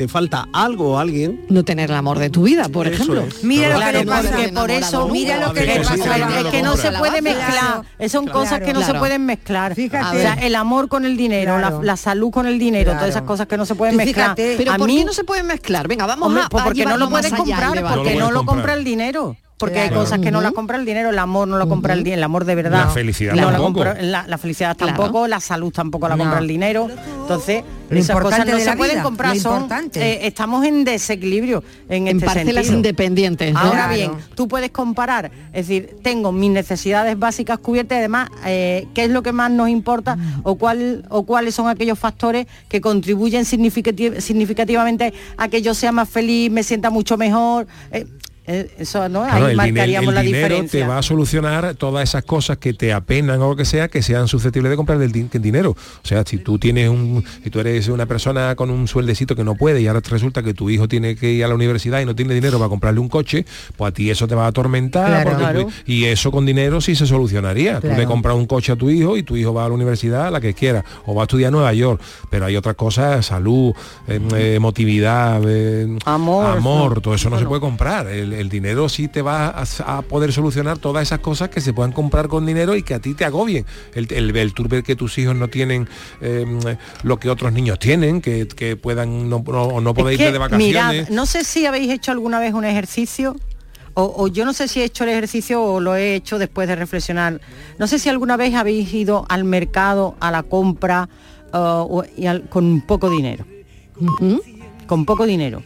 te falta algo o alguien. No tener el amor de tu vida, por Eso ejemplo. es. Mira lo Claro, que le pasa. porque por eso Mira lo que le pasa es que no se puede mezclar son cosas que no se pueden mezclar Fíjate. o sea el amor con el dinero Claro. la, la salud con el dinero Claro. todas esas cosas que no se pueden mezclar fíjate. Pero a ¿por mí qué no se pueden mezclar? Venga, vamos Hombre, a, pues porque no lo puedes comprar porque No lo compra el dinero porque hay Claro. cosas que no las compra el dinero el amor no lo compra el dinero el amor de verdad La felicidad no la, tampoco. compra- la, la felicidad Claro. tampoco la salud tampoco la No. compra el dinero entonces Lo esas cosas no de se la pueden vida, comprar son eh, estamos en desequilibrio en, En este parcelas sentido. independientes. ¿no? Ahora Claro. bien, tú puedes comparar, es decir, tengo mis necesidades básicas cubiertas y además, eh, ¿qué es lo que más nos importa o, cuál, o cuáles son aquellos factores que contribuyen significati- significativamente a que yo sea más feliz, me sienta mucho mejor? Eh, eso, ¿no? Claro, Ahí el, marcaríamos el la dinero diferencia. te va a solucionar todas esas cosas que te apenan o lo que sea que sean susceptibles de comprar del din- el dinero. O sea, si tú tienes un, si tú eres una persona con un sueldecito que no puede y ahora resulta que tu hijo tiene que ir a la universidad y no tiene dinero para comprarle un coche, pues a ti eso te va a atormentar. Claro. Claro. Y eso con dinero sí se solucionaría. Tú le compras un coche a tu hijo y tu hijo va a la universidad, la que quiera, o va a estudiar a Nueva York. Pero hay otras cosas, salud, eh, eh, emotividad, eh, Amor, amor, todo eso no se puede comprar. El, el dinero sí te va a, a poder solucionar todas esas cosas que se puedan comprar con dinero y que a ti te agobien. El, el, ver que tus hijos no tienen eh, lo que otros niños tienen, que, que puedan no, no, o no poder Es irte que, de vacaciones. mirad, no sé si habéis hecho alguna vez un ejercicio o, o yo no sé si he hecho el ejercicio o lo he hecho después de reflexionar. No sé si alguna vez habéis ido al mercado, a la compra uh, o- y al- con poco dinero. Con poco dinero.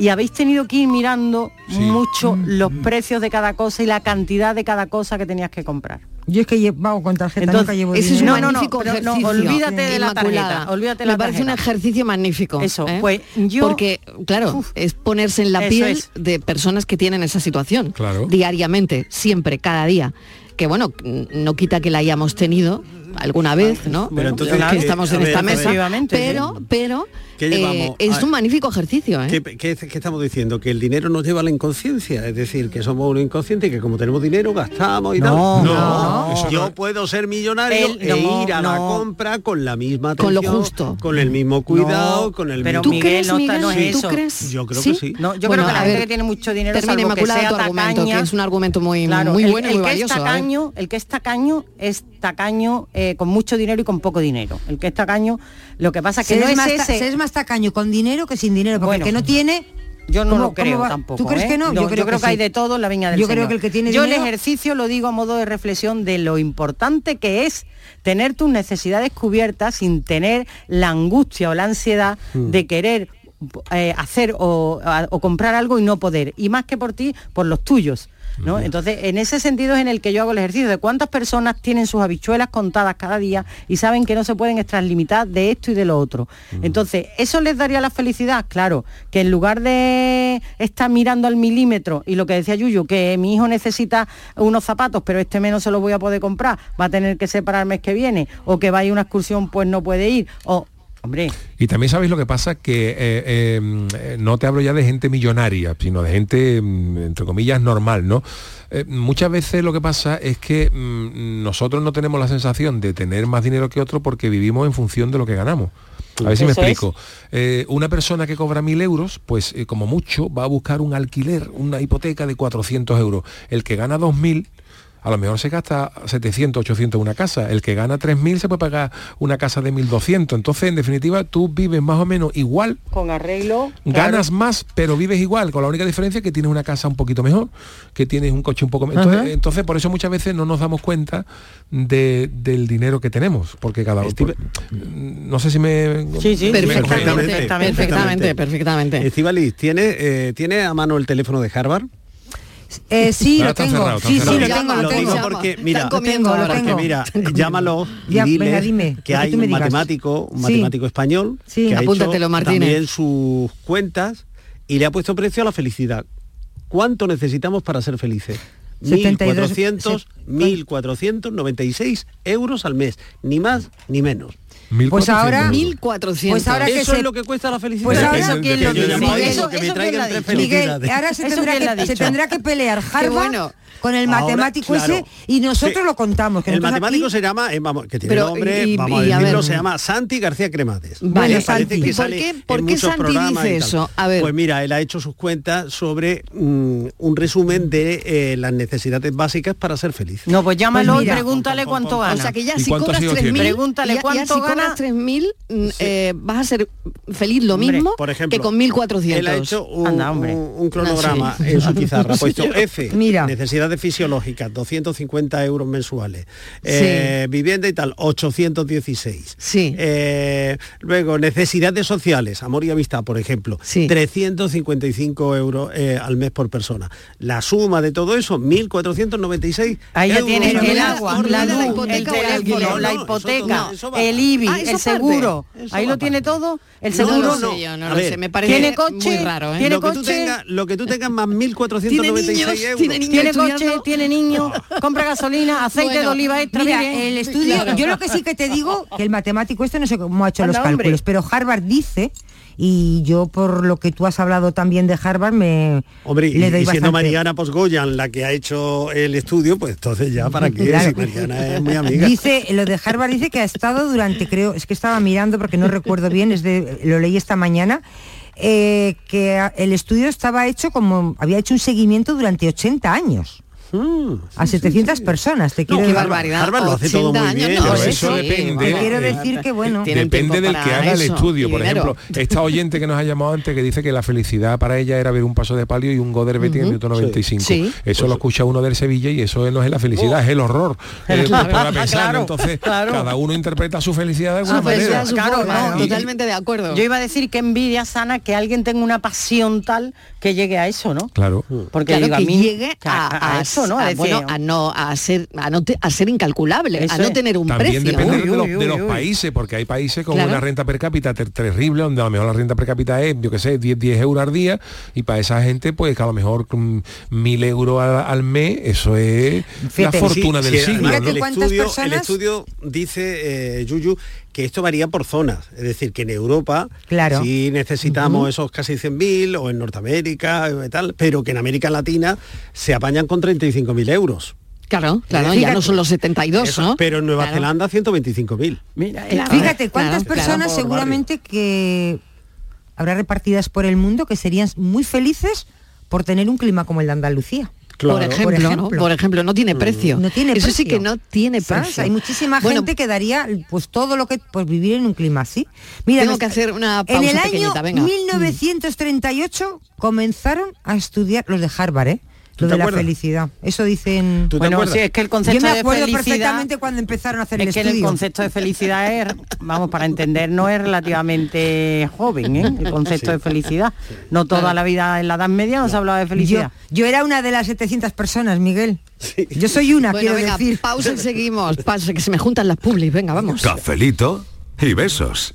Y habéis tenido que ir mirando mucho los precios de cada cosa y la cantidad de cada cosa que tenías que comprar. Yo es que llevo con tarjeta, Entonces, nunca llevo Ese es un. No, no, no, magnífico pero no, ejercicio. olvídate de la tarjeta, olvídate de Me la parece un ejercicio magnífico. Eso, ¿eh? pues yo- Porque, claro, es ponerse en la Eso piel es. de personas que tienen esa situación. Claro. Diariamente, siempre, cada día. Que bueno, no quita que la hayamos tenido alguna vez, ¿no? Pero entonces, que eh, estamos en ver, esta mesa. Pero, pero ¿Qué eh, es A- un magnífico ejercicio, ¿eh? ¿Qué, qué- qué estamos diciendo? Que el dinero nos lleva a la inconsciencia, es decir, que somos unos inconscientes y que como tenemos dinero gastamos y No, tal. no, yo puedo ser millonario El- e no, ir a la compra con la misma Con lo atención, justo. con el mismo cuidado, No, con el pero mismo... ¿Tú Miguel, crees, no está- Miguel? no es ¿Tú eso. crees? Yo creo que sí. No, yo Bueno, creo que la gente ver, que tiene mucho dinero, termina, salvo que Inmaculada, sea tu argumento, que es un argumento muy, Claro, muy bueno y el, muy que valioso. Es ver. tacaño, el que es tacaño es tacaño eh, con mucho dinero y con poco dinero. El que es tacaño, lo que pasa es que se, no es más ese. se es más tacaño con dinero que sin dinero, porque Bueno. el que no tiene... Yo no ¿cómo- lo creo tampoco. ¿Tú crees ¿eh? que no? Yo, creo que, sí. hay de todo en la viña del Yo creo Señor. que el que tiene Yo dinero- el ejercicio lo digo a modo de reflexión de lo importante que es tener tus necesidades cubiertas sin tener la angustia o la ansiedad Hmm. de querer eh, hacer o, a- o comprar algo y no poder. Y más que por ti, por los tuyos. ¿No? Entonces, en ese sentido es en el que yo hago el ejercicio de cuántas personas tienen sus habichuelas contadas cada día y saben que no se pueden extralimitar de esto y de lo otro. Entonces, ¿eso les daría la felicidad? Claro, que en lugar de estar mirando al milímetro y lo que decía Yuyu, que mi hijo necesita unos zapatos, pero este mes no se los voy a poder comprar, va a tener que ser para el mes que viene, o que va a ir a una excursión, pues no puede ir, o... Hombre, Y también sabéis lo que pasa, que eh, eh, no te hablo ya de gente millonaria, sino de gente, mm, entre comillas, normal, ¿no? Eh, muchas veces lo que pasa es que mm, nosotros no tenemos la sensación de tener más dinero que otro porque vivimos en función de lo que ganamos. A ver si me explico. Eh, una persona que cobra mil euros, pues eh, como mucho va a buscar un alquiler, una hipoteca de 400 euros. El que gana 2.000 a lo mejor se gasta 700, 800 una casa. El que gana 3.000 se puede pagar una casa de 1.200. Entonces, en definitiva, tú vives más o menos igual, con arreglo... ganas más, pero vives igual, con la única diferencia que tienes una casa un poquito mejor, que tienes un coche un poco mejor. Entonces, por eso muchas veces no nos damos cuenta de- del dinero que tenemos, porque cada uno... Estive- no sé si me... Sí, sí, me- Perfectamente, Perfectamente. perfectamente, perfectamente. Estivalis, ¿tiene, eh, ¿tiene a mano el teléfono de Harvard? Eh, sí, Ahora lo está tengo. cerrado, sí, sí, lo tengo, lo tengo. digo porque, mira, comiendo lo tengo, Porque mira, llámalo y Ya, diles venga, dime, que hay un matemático, un Sí. matemático español Sí. que ha Apúntatelo, hecho Martínez. también sus cuentas y le ha puesto precio a la felicidad. ¿Cuánto necesitamos para ser felices? 72, 1.400, se- 1.496 euros al mes, ni más ni menos. Pues ahora 1400. Pues ahora que Eso se- es lo que cuesta la felicidad. Pues ahora- Eso ¿quién que lo dice? eso, que me eso traigan tres? Miguel, ahora se ¿Eso tendrá, que, se tendrá que pelear Harvard bueno. con el Ahora, matemático claro. ese y nosotros Sí. lo contamos. Que El matemático aquí- se llama, eh, vamos, que tiene Pero, nombre, y- vamos y a decirlo, ver. se llama Santi García Cremades. Vale, parece Santi. que ¿Y por qué- por qué Santi dice eso? A ver. Pues mira, él ha hecho sus cuentas sobre mm, un resumen de eh, las necesidades básicas para ser feliz. No, pues llámalo Pues y pregúntale cuánto gana. O sea que ya ¿Y si cobras hijos 3.000, tiene? Pregúntale cuánto gana. Cobras 3.000 mm, eh, vas a ser feliz lo Hombre, mismo Por ejemplo, que con 1.400. Él ha hecho un, Anda, hombre. un- un cronograma No, sí. en su pizarra. Ha puesto F, Mira. necesidades fisiológicas, 250 euros mensuales. Eh, vivienda y tal, 816. Sí. Eh, luego, necesidades sociales, amor y amistad, por ejemplo, Sí. 355 euros eh, al mes por persona. La suma de todo eso, 1.496 Ahí ya euros tiene al el agua, la la luz, hipoteca el el teléfono, la No, hipoteca, todo- eso va el IBI, Ah, el seguro. Ahí lo tiene todo. El No, seguro. no, sé no. yo, no A lo ver, sé, me parece ¿Tiene coche? muy raro, ¿eh? ¿Tiene lo que, tú tengas, lo que tú tengas más ¿Tiene 1.496 niños? euros. ¿Tiene niños Tiene coche, tiene niño, compra gasolina, aceite Bueno, de oliva extra. Mira, el estudio, Claro. yo lo que sí que te digo, que el matemático este no sé cómo ha hecho los hombre. cálculos, pero Harvard dice, y yo por lo que tú has hablado también de Harvard, me Hombre, y, le doy y siendo bastante- Mariana Posgoyan la que ha hecho el estudio, pues entonces ya para qué, Claro. si Mariana es muy amiga. Dice, lo de Harvard dice que ha estado durante, creo, es que estaba mirando porque no recuerdo bien, es de, lo leí esta mañana, eh, que el estudio estaba hecho como, había hecho un seguimiento durante 80 años. Mm, A 700 personas, te quiero Harvard- barbaridad. Harvard lo hace todo 80 muy años, bien, no, pero sí, eso sí. depende. Te quiero decir que bueno, Depende del que haga el eso estudio. y Por dinero. ejemplo, esta oyente que nos ha llamado antes que dice que la felicidad para ella era ver un paso de palio y un Goder Betty en el minuto 95. Sí. Eso lo escucha uno del Sevilla y eso no es la felicidad, es el horror. Eh, Claro, para pensar, claro, Entonces, claro. cada uno interpreta su felicidad de alguna Su manera. Claro, forma, no, totalmente de acuerdo. Yo iba a decir que envidia sana que alguien tenga una pasión tal que llegue a eso, ¿no? Claro. Porque claro digo, a que mí llegue a, a- eso, ¿no? a, A decir, bueno, a no a ser a no te- a ser incalculable, Eso a no es. tener un También precio. depende Uy, de los, uy, de los uy, uy. países, porque hay países con Claro. una renta per cápita ter- terrible, donde a lo mejor la renta per cápita es, yo qué sé, 10, 10 euros al día, y para esa gente, pues que a lo mejor con mil euros al, al mes, eso es Fíjate, la fortuna Sí, del sí, siglo. el, estudio dice, eh, Yuyu, que esto varía por zonas. Es decir, que en Europa Claro. sí necesitamos esos casi 100.000 o en Norteamérica y tal, pero que en América Latina se apañan con 35.000 euros. Claro, claro, Fíjate. ya no son los 72, Eso, ¿no? Pero en Nueva Claro. Zelanda 125.000. Mira, Claro. Fíjate, ¿cuántas claro, personas claro. seguramente que habrá repartidas por el mundo que serían muy felices por tener un clima como el de Andalucía? Por, ejemplo, ¿no? Por ejemplo, no tiene precio. No tiene Eso sí que no tiene ¿Sabes? precio. Hay muchísima Bueno, gente que daría pues todo lo que pues vivir en un clima así. Mira, Tengo nos- que hacer una en pausa el año venga. 1938 comenzaron a estudiar los de Harvard, ¿eh? ¿Tú Lo de la felicidad. Eso dicen. ¿Tú te Bueno, acuerdas? sí, es que el concepto Yo me de acuerdo felicidad perfectamente cuando empezaron a hacer el es que el concepto de felicidad es, vamos, para entender, no es relativamente joven, ¿eh? El concepto de felicidad. No toda la vida en la Edad Media no se hablaba de felicidad. yo era una de las 700 personas, Miguel. Yo soy una, Bueno, quiero venga, decir. pausa y seguimos. Pausa, que se me juntan las publis. Venga, vamos. Cafelito y besos.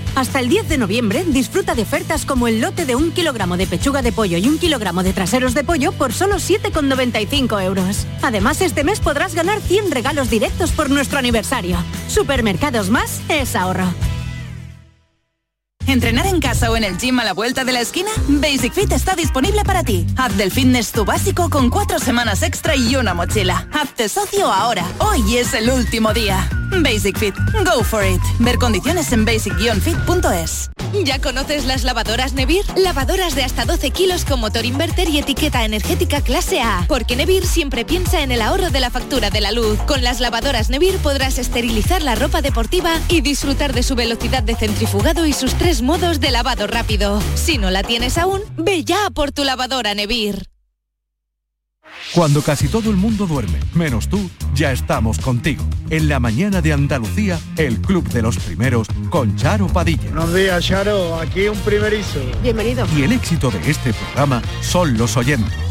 Hasta el 10 de noviembre disfruta de ofertas como el lote de un kilogramo de pechuga de pollo y un kilogramo de traseros de pollo por solo 7,95 euros. Además, este mes podrás ganar 100 regalos directos por nuestro aniversario. Supermercados Más es ahorro. ¿Entrenar en casa o en el gym a la vuelta de la esquina? Basic Fit está disponible para ti. Haz del fitness tu básico con cuatro semanas extra y una mochila. Hazte socio ahora. Hoy es el último día. Basic Fit. Go for it. Ver condiciones en basic-fit.es. ¿Ya conoces las lavadoras Nevir? Lavadoras de hasta 12 kilos con motor inverter y etiqueta energética clase A. Porque Nevir siempre piensa en el ahorro de la factura de la luz. Con las lavadoras Nevir podrás esterilizar la ropa deportiva y disfrutar de su velocidad de centrifugado y sus tres modos de lavado rápido. Si no la tienes aún, ve ya por tu lavadora Nevir. Cuando casi todo el mundo duerme, menos tú, ya estamos contigo. En la mañana de Andalucía, el Club de los Primeros con Charo Padilla. Buenos días, Charo. Aquí un primerizo. Bienvenido. Y el éxito de este programa son los oyentes.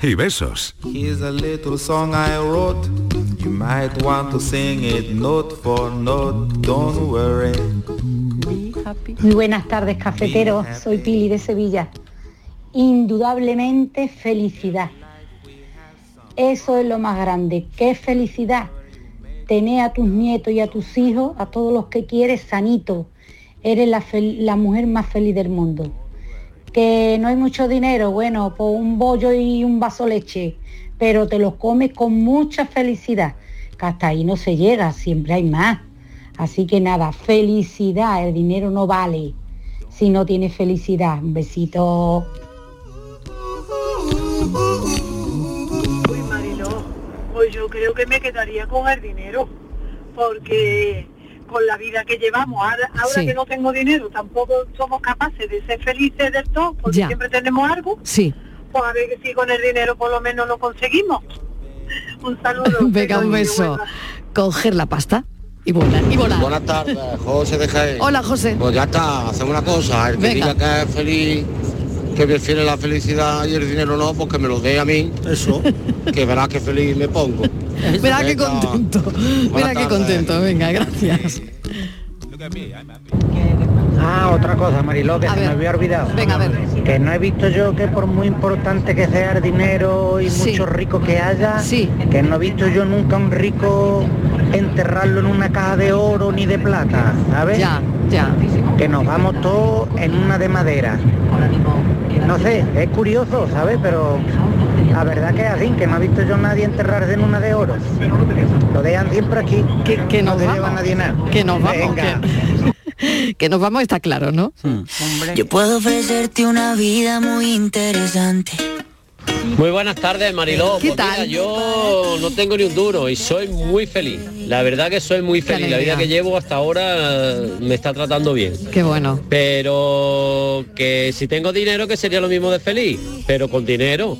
y besos. Here's a little song I wrote. You might want to sing it note for note. Don't worry. Muy buenas tardes, cafeteros. Soy Pili de Sevilla. Indudablemente felicidad. Eso es lo más grande. ¿Qué felicidad? Tener a tus nietos y a tus hijos, a todos los que quieres, sanitos. Eres la, fel- la mujer más feliz del mundo. Que no hay mucho dinero, bueno, por un bollo y un vaso leche, pero te los comes con mucha felicidad. Que hasta ahí no se llega, siempre hay más. Así que nada, felicidad, el dinero no vale si no tienes felicidad. Un besito. Uy, Mariló, pues yo creo que me quedaría con el dinero, porque con la vida que llevamos, ahora, ahora Sí. que no tengo dinero, tampoco somos capaces de ser felices del todo, porque Ya. siempre tenemos algo, Sí. pues a ver si con el dinero por lo menos lo conseguimos. Un saludo. Venga, un beso. Coger la pasta y volar. Y volar. Buenas tardes, José de Jaén. Hola, José. Pues ya está, hacemos una cosa, el que Venga. diga que es feliz, que prefiere la felicidad y el dinero no, pues que me lo dé a mí. Eso. Que verás que feliz me pongo. Mira qué contento. Mira qué contento. Venga, gracias. Ah, otra cosa, Mariló, que se me había olvidado. Venga, a ver. Que no he visto yo que por muy importante que sea el dinero y Sí. muchos ricos que haya, Sí. que no he visto yo nunca un rico enterrarlo en una caja de oro ni de plata, ¿sabes? Ya, ya. Que nos vamos todos en una de madera. No sé, es curioso, ¿sabes? Pero la verdad que es así, que no he visto yo a nadie enterrarse en una de oro. Lo dejan siempre aquí. Que, que no nos te vamos. lleva nadie nada. Que nos vamos. Venga. Que, que nos vamos está claro, ¿no? Yo puedo ofrecerte una vida muy interesante. Muy buenas tardes, Mariló. ¿Qué Pues mira, tal? yo no tengo ni un duro y soy muy feliz. La verdad que soy muy feliz. La vida que llevo hasta ahora me está tratando bien. Qué bueno. Pero que si tengo dinero, que sería lo mismo de feliz, pero con dinero.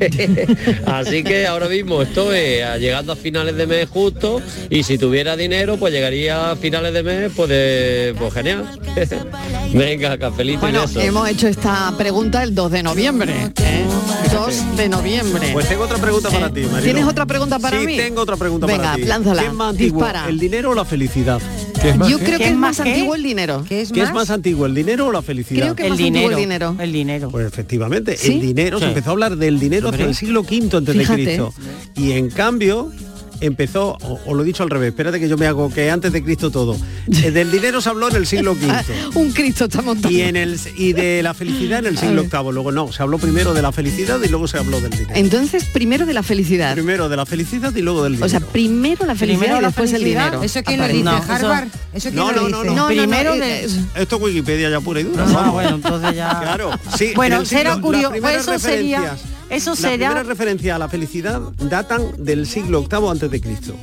Así que ahora mismo estoy eh, llegando a finales de mes justo y si tuviera dinero, pues llegaría a finales de mes, pues, de, pues genial. Venga, cafelito y Bueno, besos. hemos hecho esta pregunta el 2 de noviembre. ¿eh? 2 de noviembre. Pues tengo otra pregunta para ti, Mariló. ¿Tienes otra pregunta para sí, mí? tengo otra pregunta Venga, para ti. lánzala, ¿Qué es más antiguo, dispara. el dinero o la felicidad? Yo creo que es más antiguo el dinero. ¿Qué es ¿Qué es más antiguo, el dinero o la felicidad? Creo que más antiguo el dinero. El dinero. Pues efectivamente, ¿Sí? el dinero, Sí. se empezó a hablar del dinero hasta el siglo V antes de. Cristo. Y en cambio empezó, o, o lo he dicho al revés, espérate que yo me hago que antes de Cristo todo. Eh, del dinero se habló en el siglo Ah, V. Un Cristo está montando. Y, en el, y de la felicidad en el siglo VIII. Luego no, se habló primero de la felicidad y luego se habló del dinero. Entonces, primero de la felicidad. Primero de la felicidad y luego del dinero. O sea, primero la felicidad Primero y después el dinero. ¿Eso quién lo Aparece. dice? No, ¿Harvard? ¿Eso quién No, lo no, dice? no, no. No, no, Primero no, de- eh, Esto es Wikipedia ya pura y dura. Ah, bueno, entonces ya. Claro, sí. Bueno, será curioso, eso sería- eso Las será- primeras referencias a la felicidad datan del siglo VIII antes de Cristo.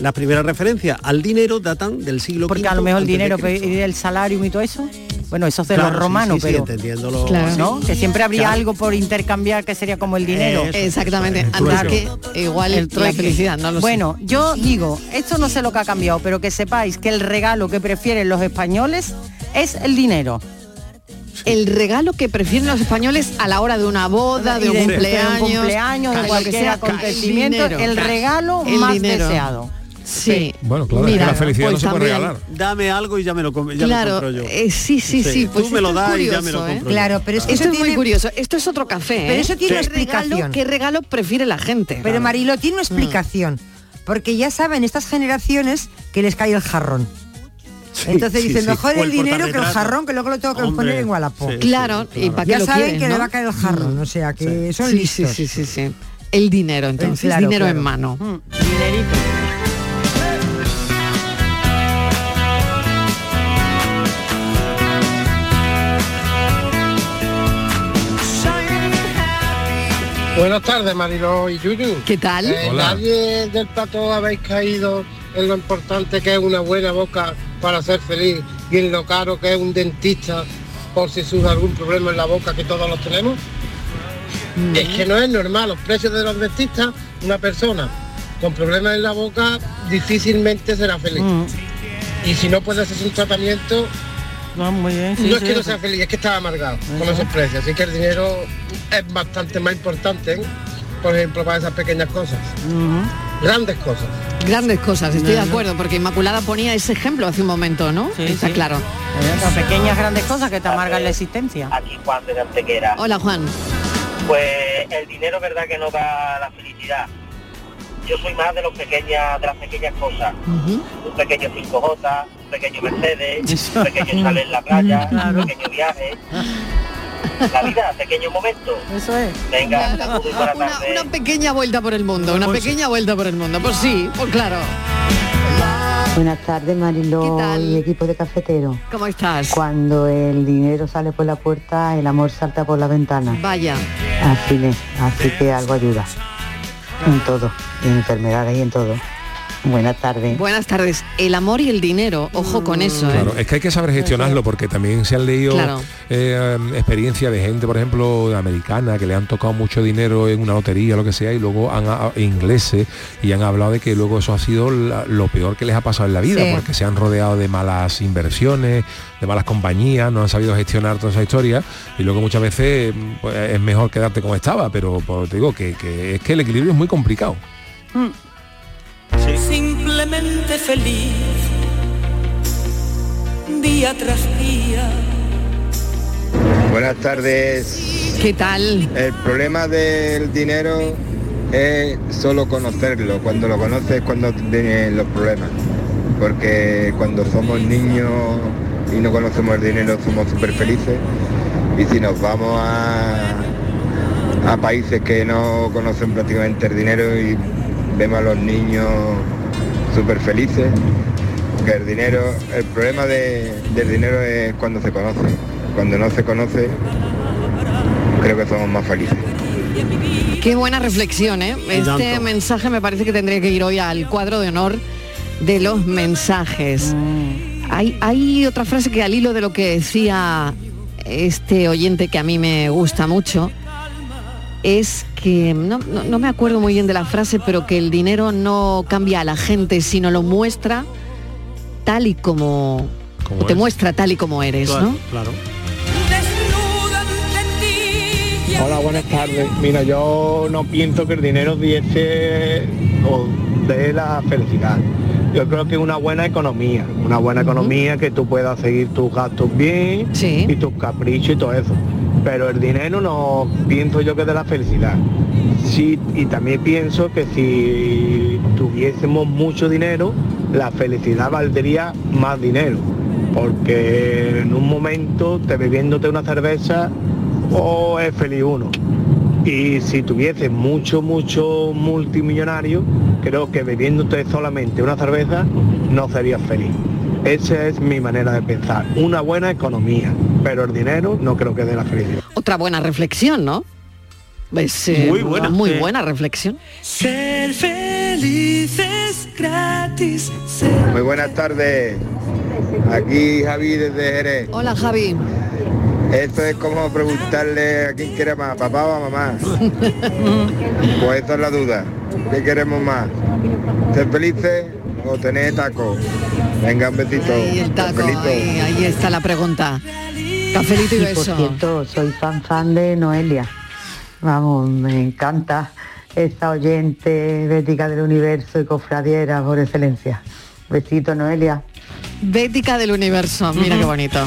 Las primeras referencias al dinero datan del siglo Porque V a lo mejor el antes de dinero Cristo. y el salario y todo eso. bueno, eso es de Claro, los romanos, sí, sí, pero entendiéndolo Claro. ¿no? Que siempre habría Claro. algo por intercambiar que sería como el dinero. Eso, Exactamente, eso, antes trueque. que igual El la felicidad, no lo sé. bueno, yo digo, esto no sé lo que ha cambiado, pero que sepáis que el regalo que prefieren los españoles es el dinero. El regalo que prefieren los españoles a la hora de una boda, de un de- cumpleaños, de un cumpleaños, de lo que cualquier sea, acontecimiento, dinero. el regalo El más dinero. deseado. Sí. Bueno, claro, es que Mira, la felicidad pues no se puede regalar. Dame algo y ya me lo, com- ya Claro, lo compro yo. eh, sí, sí, sí, pues Tú me lo das y ya me lo curioso, ¿eh? compro Claro, pero es que Esto eso es muy curioso. Esto es otro café. Pero ¿eh? eso tiene ¿Qué explicación. regalo, ¿Qué regalo prefiere la gente? Pero Marilo tiene una explicación. Porque ya saben estas generaciones que les cae el jarrón. Sí, Entonces sí, dicen, sí. mejor el dinero que el jarrón, que luego lo tengo que Hombre, poner en Wallapop. sí, Claro, sí, y para Ya saben quieren, que le ¿no? va a caer el jarrón, o sea que son sí, listos. Sí, sí, sí, sí. El dinero, entonces, claro, dinero claro. en mano. Mm, dinerito. Buenas tardes, Marilo y Yuyu. ¿Qué tal? Eh, Hola. Nadie del plato habéis caído en lo importante que es una buena boca para ser feliz y en lo caro que es un dentista por si surge algún problema en la boca que todos los tenemos. Es que no es normal, los precios de los dentistas, una persona con problemas en la boca difícilmente será feliz. Mm, Y si no puede hacerse un tratamiento, no, muy bien, sí, no es sí, que no sea feliz, es que está amargado con Eso. esos precios. Así que el dinero es bastante más importante, ¿eh? por ejemplo, para esas pequeñas cosas. Grandes cosas. Grandes cosas, estoy de no. acuerdo, porque Inmaculada ponía ese ejemplo hace un momento, ¿no? Sí, Está sí. claro. Las pequeñas grandes cosas que te amargan la existencia. Aquí Juan de Antequera. Hola, Juan. Pues el dinero verdad que no da la felicidad. Yo soy más de los pequeñas, de las pequeñas cosas. Un pequeño 5J, un pequeño Mercedes, un pequeño sale en la playa, Claro. un pequeño viaje. La vida, pequeño momento. Eso es. Venga, buena Una, tarde. una pequeña vuelta por el mundo, una pequeña vuelta por el mundo. Pues sí, pues claro. Buenas tardes, Mariló y equipo de cafetero. ¿Cómo estás? Cuando el dinero sale por la puerta, el amor salta por la ventana. Vaya. Así es, así que algo ayuda. En todo, en enfermedades y en todo. Buenas tardes. Buenas tardes. El amor y el dinero, ojo con eso, ¿eh? Claro, es que hay que saber gestionarlo porque también se han leído Claro. eh, experiencias de gente, por ejemplo, americana, que le han tocado mucho dinero en una lotería, lo que sea, y luego han a- ingleses y han hablado de que luego eso ha sido la- lo peor que les ha pasado en la vida, Sí. porque se han rodeado de malas inversiones, de malas compañías, no han sabido gestionar toda esa historia, y luego muchas veces mm, pues, es mejor quedarte como estaba, pero pues, te digo que, que es que el equilibrio es muy complicado. Simplemente feliz, día tras día. Buenas tardes. ¿Qué tal? El problema del dinero es solo conocerlo. Cuando lo conoces es cuando vienen los problemas. Porque cuando somos niños y no conocemos el dinero somos súper felices. Y si nos vamos a, a países que no conocen prácticamente el dinero y vemos a los niños súper felices, que el dinero, el problema de- del dinero es cuando se conoce. Cuando no se conoce, creo que somos más felices. Qué buena reflexión, ¿eh? Este mensaje me parece que tendría que ir hoy al cuadro de honor de los mensajes. Hay, hay otra frase que al hilo de lo que decía este oyente que a mí me gusta mucho, es que, no, no- no me acuerdo muy bien de la frase, pero que el dinero no cambia a la gente, sino lo muestra tal y como... Como o te es. muestra tal y como eres, ¿no? Claro. Hola, buenas tardes. Mira, yo no pienso que el dinero diese o dé la felicidad. Yo creo que una buena economía, una buena economía que tú puedas seguir tus gastos bien y tus caprichos y todo eso. Pero el dinero no pienso yo que dé la felicidad. Sí, y también pienso que si tuviésemos mucho dinero, la felicidad valdría más dinero. Porque en un momento te bebiéndote una cerveza o es feliz uno. Y si tuviese mucho, mucho multimillonario, creo que bebiéndote solamente una cerveza no serías feliz. Esa es mi manera de pensar. Una buena economía, pero el dinero no creo que dé la felicidad. Otra buena reflexión, ¿no? Es, eh, Muy buena. Muy Sí. buena reflexión. Ser feliz es gratis. Ser Muy buenas tardes. Aquí Javi desde Jerez. Hola Javi. Esto es como preguntarle a quién quiere más, papá o a mamá. pues esta es la duda. ¿Qué queremos más? ¿Ser felices o tener taco? Venga, un besito. Ahí el taco, ahí está la pregunta. Cafelito y Y por cierto, soy fan fan de Noelia. Vamos, me encanta esta oyente bética del universo y cofradiera por excelencia. Besito, Noelia. Bética del universo, mira qué bonito.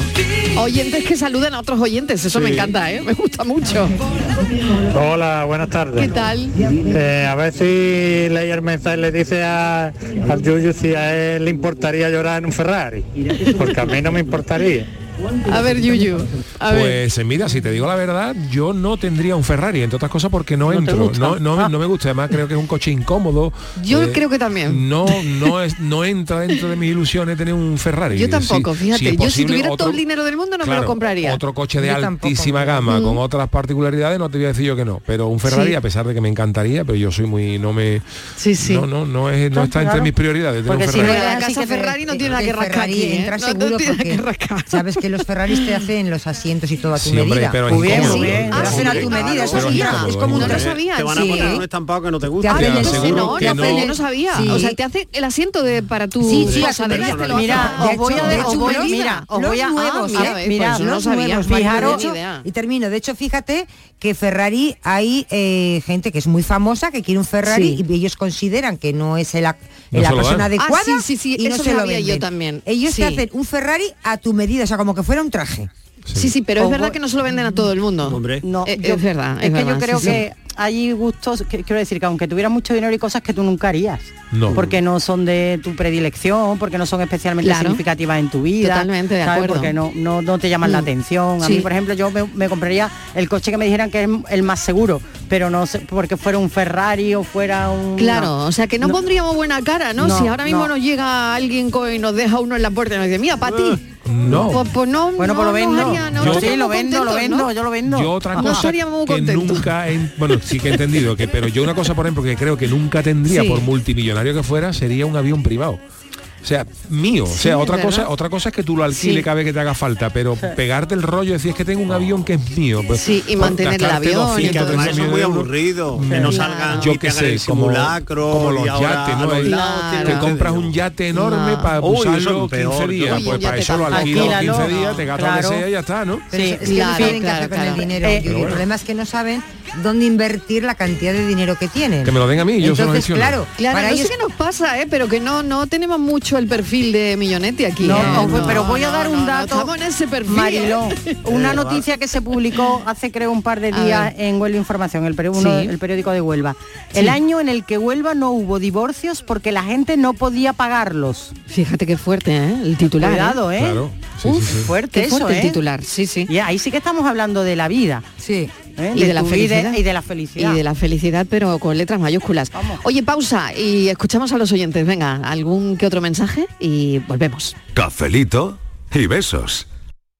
Oyentes que saluden a otros oyentes, eso me encanta, ¿eh? Me gusta mucho. Hola, buenas tardes. ¿Qué tal? Eh, a ver si leí el mensaje le dice a, al Yuyu si a él le importaría llorar en un Ferrari. Porque a mí no me importaría. A ver, Yuyu. A ver. Pues eh, mira, si te digo la verdad, yo no tendría un Ferrari, entre otras cosas porque no, entro. No, no, no me gusta, además creo que es un coche incómodo. Yo Eh, creo que también. No, no es, no entra dentro de mis ilusiones tener un Ferrari. Yo tampoco, Si- fíjate. si yo si tuviera otro- todo el dinero del mundo no me lo compraría. Otro coche de Yo tampoco. altísima gama, Mm. con otras particularidades, no te voy a decir yo que no. Pero un Ferrari, Sí. a pesar de que me encantaría, pero yo soy muy, no me. Sí, sí. No, no, no es, no Claro, está entre mis prioridades. tener Porque un si no la casa Ferrari no tiene nada que rascar Ferrari aquí, entra No- no seguro tiene nada que porque rascar. sabes que los Ferraris te hacen los asientos y todo a tu Sí, hombre, medida. pero es bien. Ah, Te hacen a tu sí, medida, eso sí, es como un no sabía, Te van a sí. poner un estampado que no te gusta. Te no, no, no, no. pero yo no sabía. Sí. O sea, te hace el asiento de para tu Sí, sí, Mira, os voy a mira, os voy a- nuevos, ah, mira, ¿eh? pues no sabía. nuevos, fijaros, y termino. De hecho, fíjate que Ferrari hay eh, gente que es muy famosa que quiere un Ferrari Sí. y ellos consideran que no es el, la persona adecuada Ah, sí, sí, sí, y no se lo venden. también. Ellos Sí. te hacen un Ferrari a tu medida, o sea, como que fuera un traje. Sí, sí, pero es verdad que no se lo venden a todo el mundo. Hombre. No, Eh, yo- es verdad. Es, que verdad, yo creo sí, sí. que hay gustos, que, quiero decir que aunque tuvieras mucho dinero y cosas que tú nunca harías. No. Porque no son de tu predilección, porque no son especialmente Claro. significativas en tu vida. Totalmente de ¿sabes? acuerdo. Porque no, no, no te llaman la Mm. atención. A mí, por ejemplo, yo me, me compraría el coche que me dijeran que es el más seguro, pero no sé, porque fuera un Ferrari o fuera un... Claro, no. o sea que no, No. pondríamos buena cara, ¿no? No, si ahora mismo no. nos llega alguien co- y nos deja uno en la puerta y nos dice, mira, para ti. No. Pues, pues no, Bueno, no pues lo vendo. haría- no Yo- sí, lo vendo, lo vendo, ¿no? yo lo vendo. Yo otra No cosa muy que nunca, he- bueno, sí que he entendido que, pero yo una cosa, por ejemplo, que creo que nunca tendría Sí. por multimillonario que fuera, sería un avión privado. O sea, mío. Sí, o sea, otra verdad. cosa, otra cosa es que tú lo alquiles Sí. cada vez que te haga falta, pero pegarte el rollo, decir es que tengo un avión que es mío. Pues, Sí, y por mantener el avión y 200, todo Además, es 300 muy aburrido. Que no salgan yo y qué te hagan sé, el como, simulacro como y los yates, ¿no? los lados que que compras un yate enorme No. para Uy, eso es usarlo lo peor, 15 días, Uy, pues para eso lo alquilo Alquílalo. 15 días, te gastas lo que Claro. sea y ya está, ¿no? Sí, es que claro, no saben qué claro, hacer con el dinero. Eh, y el problema es que no saben dónde invertir la cantidad de dinero que tienen. Que me lo den a mí, yo se lo claro, Claro, para no sé qué nos pasa, ¿eh? pero que no, no tenemos mucho el perfil de Millonetti aquí. No, ¿eh? pero voy a dar no, un no, dato. estamos en ese perfil. Mariló, ¿eh? una noticia que se publicó hace creo un par de días en Huelva Información, el, peri- uno- Sí. el periódico de Huelva. Sí. El año en el que Huelva no hubo divorcios porque la gente no podía pagarlos. Fíjate qué fuerte, ¿eh? El titular. Cuidado, ¿eh? Claro. Sí, Uf, sí, sí. fuerte Qué eso, fuerte ¿eh? el titular, sí, sí. Y ahí sí que estamos hablando de la vida. Sí. ¿eh? Y de la tu vida felicidad. y de la felicidad. Y de la felicidad, pero con letras mayúsculas. Vamos. Oye, pausa y escuchamos a los oyentes. Venga, algún que otro mensaje y volvemos. Cafelito y besos.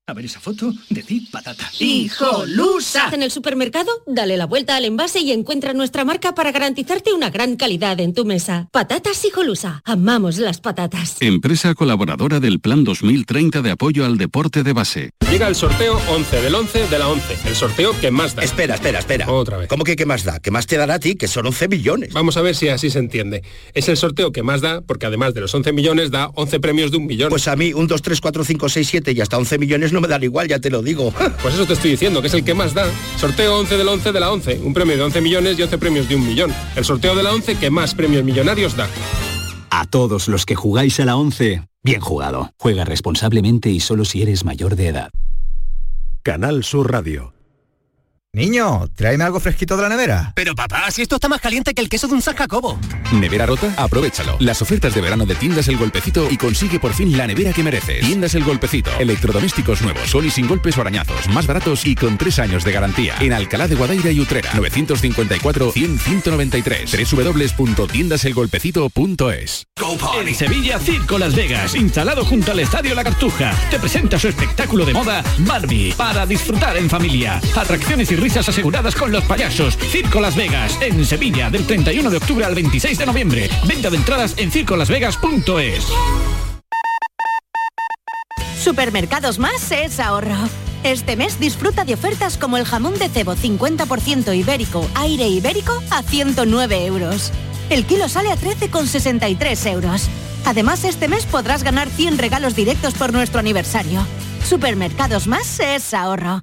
A ver esa foto, decir patata. ¡Hijolusa! En el supermercado, dale la vuelta al envase y encuentra nuestra marca para garantizarte una gran calidad en tu mesa. Patatas Hijolusa. Amamos las patatas. Empresa colaboradora del Plan 2030 de apoyo al deporte de base. Llega el sorteo 11 del 11 de la 11. El sorteo que más da. Espera, espera, espera. Otra vez. ¿Cómo que qué más da? ¿Qué más te dará a ti? Que son 11 millones. Vamos a ver si así se entiende. Es el sorteo que más da porque además de los 11 millones da 11 premios de un millón. Pues a mí un 2, 3, 4, 5, 6, 7 y hasta 11 millones no me dan igual, ya te lo digo. Pues eso te estoy diciendo, que es el que más da. Sorteo 11 del 11 de la 11. Un premio de 11 millones y 11 premios de un millón. El sorteo de la 11 que más premios millonarios da. A todos los que jugáis a la 11, bien jugado. Juega responsablemente y solo si eres mayor de edad. Canal Sur Radio. Niño, tráeme algo fresquito de la nevera. Pero papá, si esto está más caliente que el queso de un San Jacobo. ¿Nevera rota? Aprovechalo. Las ofertas de verano de Tiendas El Golpecito y consigue por fin la nevera que mereces. Tiendas El Golpecito. Electrodomésticos nuevos, son y sin golpes o arañazos, más baratos y con tres años de garantía. En Alcalá de Guadaira y Utrera. 954-100-193. www.tiendaselgolpecito.es En Sevilla, Circo Las Vegas, instalado junto al Estadio La Cartuja, te presenta su espectáculo de moda Barbie, para disfrutar en familia. Atracciones y risas aseguradas con los payasos. Circo Las Vegas, en Sevilla, del 31 de octubre al 26 de noviembre. Venta de entradas en circolasvegas.es. Supermercados Más es ahorro. Este mes disfruta de ofertas como el jamón de cebo 50% ibérico, aire ibérico a 109 euros. El kilo sale a 13,63 euros. Además, este mes podrás ganar 100 regalos directos por nuestro aniversario. Supermercados Más es ahorro.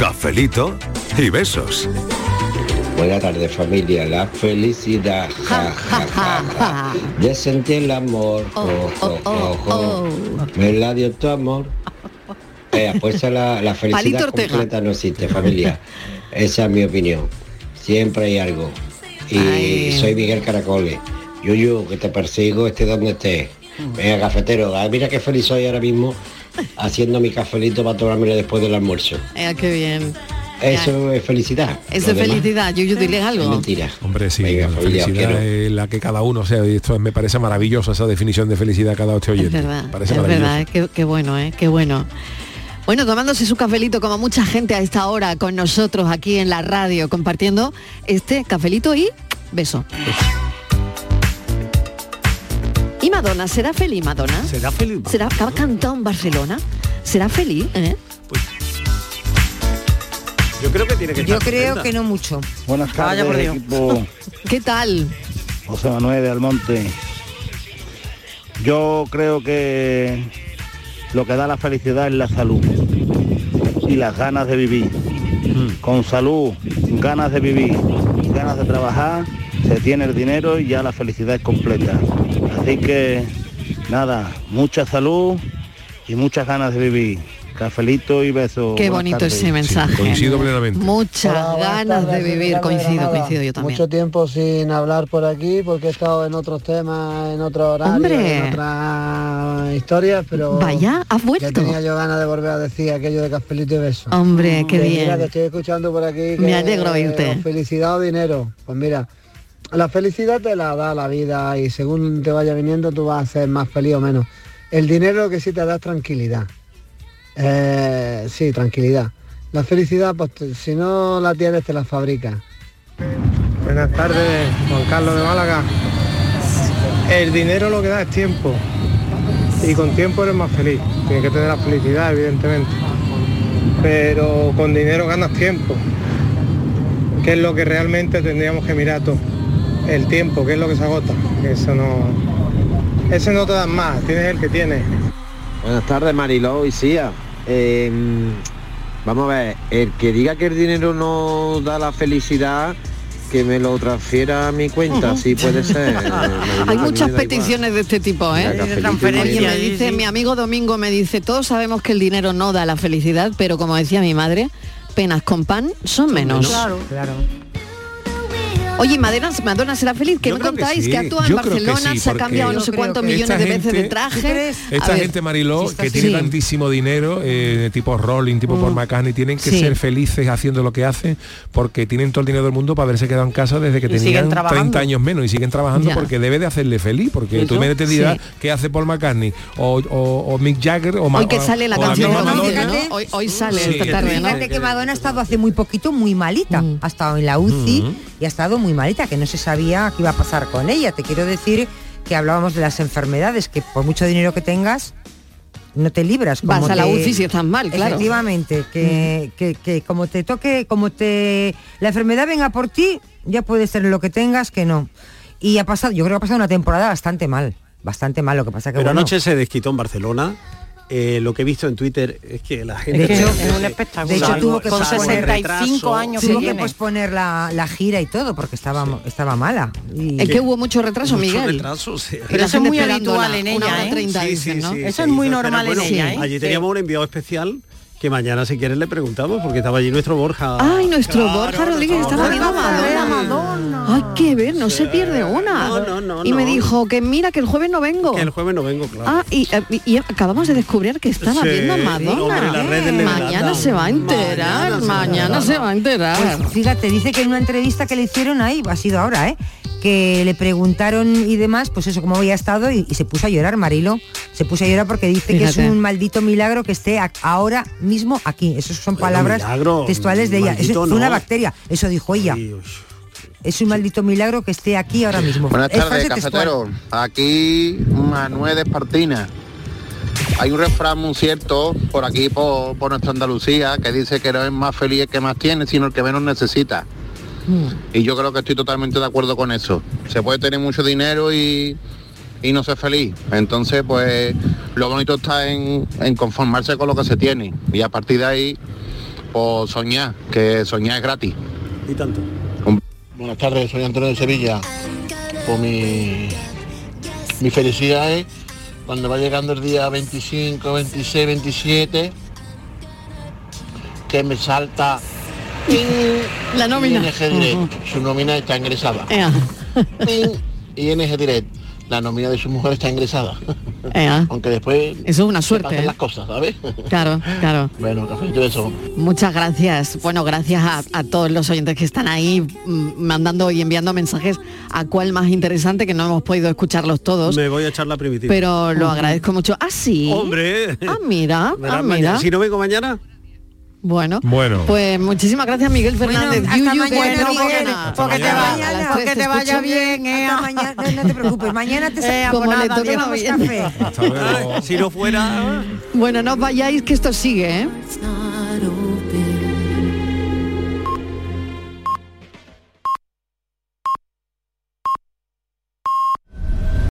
Cafelito y besos. Buenas tardes familia, la felicidad, ja, ja, ja, ja. Ya sentí el amor, oh, oh, oh, oh. me la dio tu amor. Eh, pues la, la felicidad completa no existe familia. Esa es mi opinión. Siempre hay algo. Y Ay. soy Miguel Caracoles. Yuyu, que te persigo esté donde estés. Venga, cafetero, ah, mira qué feliz soy ahora mismo haciendo mi cafelito para tomármelo después del almuerzo. Eh, qué bien. Eso es felicidad. Eso es felicidad. Yuyu, dile es algo. mentira. Hombre, sí, Venga, la familia, os felicidad quiero. es la que cada uno, o sea, y esto me parece maravilloso, esa definición de felicidad cada ocho Es oyente. verdad, parece es verdad, eh, qué, qué bueno, ¿eh? Qué bueno. Bueno, tomándose su cafelito como mucha gente a esta hora con nosotros aquí en la radio, compartiendo este cafelito y beso. ¿Y Madonna? ¿Será feliz Madonna? ¿Será feliz? ¿Será que ha cantado en Barcelona? ¿Será feliz? eh? Yo creo que tiene que Yo estar creo contenta. que no mucho. Buenas Vaya tardes, por Dios. equipo ¿Qué tal? José Manuel de Almonte. Yo creo que lo que da la felicidad es la salud y las ganas de vivir. Con salud, ganas de vivir, ganas de trabajar, se tiene el dinero y ya la felicidad es completa. Así que nada, mucha salud y muchas ganas de vivir. Cafelito y besos. Qué bonito ese mensaje. coincido plenamente. Muchas Hola, ganas de vivir, coincido, coincido yo también. Mucho tiempo sin hablar por aquí porque he estado en otros temas, en otros horarios, Hombre. en otras historias, pero Vaya, has vuelto. ya tenía yo ganas de volver a decir aquello de cafelito y beso. Hombre, qué Que bien. Mira, que estoy escuchando por aquí. Me alegro oírte. o Felicidad o dinero. Pues mira, la felicidad te la da la vida y según te vaya viniendo tú vas a ser más feliz o menos. El dinero que sí te da es tranquilidad. Eh, sí, tranquilidad. La felicidad, pues si no la tienes, te la fabrica. Buenas tardes, Juan Carlos de Málaga. El dinero lo que da es tiempo. Y con tiempo eres más feliz. Tienes que tener la felicidad, evidentemente. Pero con dinero ganas tiempo. Que es lo que realmente tendríamos que mirar todo. El tiempo, que es lo que se agota. Eso no. Ese no te dan más, tienes el que tienes. Buenas tardes, Mariló y Sia. Eh, vamos a ver, el que diga que el dinero no da la felicidad, que me lo transfiera a mi cuenta, si puede ser. Hay muchas peticiones de este tipo, ¿eh? Me dice, mi amigo Domingo me dice, todos sabemos que el dinero no da la felicidad, pero como decía mi madre, penas con pan son menos. Claro, claro. Oye, Madonna, Madonna será feliz, que Yo que contáis sí. que, actúa en Yo Barcelona, sí, se ha cambiado no sé cuántos millones de veces de traje. Esta gente, Mariló, si que tiene Sí. tantísimo dinero, eh, tipo Rolling, tipo Paul McCartney, tienen que Sí. ser felices haciendo lo que hacen porque tienen todo el dinero del mundo para haberse quedado en casa desde que Y tenían trabajando. 30 años menos y siguen trabajando Ya. porque debe de hacerle feliz, porque tú me te dirás Sí. qué hace Paul McCartney o, o- o Mick Jagger o Hoy que sale la canción. ¿no? Hoy, hoy sale esta que tarde, ¿no? Fíjate que Madonna ha estado hace muy poquito muy malita. Ha estado en la UCI Ujú. y ha estado muy malita, que no se sabía qué iba a pasar con ella. Te quiero decir que hablábamos de las enfermedades, que por mucho dinero que tengas, no te libras. Vas como a la UCI si estás mal, claro. Efectivamente, que, que, que como te toque, como te la enfermedad venga por ti, ya puede ser lo que tengas que no. Y ha pasado, yo creo que ha pasado una temporada bastante mal, bastante mal. Lo que pasa que Pero bueno, anoche se desquitó en Barcelona eh, lo que he visto en Twitter es que la gente... De hecho, es un espectáculo. De hecho, tuvo que Con posponer, 65 años que tuvo que posponer la, la gira y todo porque estaba, estaba mala. Y- Es que hubo mucho retraso, Mucho Miguel. retraso, sí. Pero eso es muy habitual en ella, hora ¿eh? treinta, Sí, dicen, sí, ¿no? sí, Eso sí, es muy normal en ella, ¿eh? Allí Sí. teníamos un enviado especial que mañana si quieres le preguntamos porque estaba allí nuestro Borja. Ay, nuestro Claro, Borja Rodríguez nuestro estaba viendo a Madonna. Ay, qué ver, no se pierde una. No, no, no, y me no. dijo que mira que el jueves no vengo. Que el jueves no vengo, claro. Ah, y, eh, y- y acabamos de descubrir que estaba Sí, viendo a Madonna. hombre, le mañana se va a enterar, mañana, se va a enterar. Pues fíjate, dice que en una entrevista que le hicieron ahí, ha sido ahora, ¿eh? Que le preguntaron y demás, pues eso, cómo había estado y, y se puso a llorar, Marilo. Se puso a llorar porque dice que es un maldito milagro que esté a- ahora mismo aquí. Esas son palabras milagro, textuales de ella. Eso fue una bacteria, eso dijo ella. Es un maldito milagro que esté aquí ahora mismo. Buenas Es tardes, textual. cafetero. Aquí Manuel de Espartina. Hay un refrán muy cierto por aquí, por, por nuestra Andalucía, que dice que no es más feliz el que más tiene, sino el que menos necesita. Y yo creo que estoy totalmente de acuerdo con eso. Se puede tener mucho dinero y, y no ser feliz. Entonces, pues lo bonito está en, en conformarse con lo que se tiene. Y a partir de ahí, pues soñar, que soñar es gratis. Y tanto. Buenas tardes, soy Antonio de Sevilla. Pues mi, mi felicidad es cuando va llegando el día 25, 26, 27, que me salta La nómina. ING Direct. Su nómina está ingresada. Ea. Ping, ING Direct. La nómina de su mujer está ingresada. Ea. Aunque después Eso es una suerte. ¿eh? las cosas, ¿sabes? Claro, claro. Bueno, café eso. Muchas gracias. Bueno, gracias a, a todos los oyentes que están ahí mm, mandando y enviando mensajes a cuál más interesante, que no hemos podido escucharlos todos. Me voy a echar la primitiva. Pero lo agradezco mucho. Ah, sí. Hombre. Ah, mira. Ah, mira. Si no vengo mañana, Bueno. Bueno. Pues muchísimas gracias, Miguel Fernández. hasta Yuyu, mañana, que no Miguel. Porque te vaya- porque te vaya bien, eh. Hasta mañana, no, te preocupes, mañana te Eh, como le toque café. si no fuera... Bueno, no os vayáis que esto sigue, ¿eh?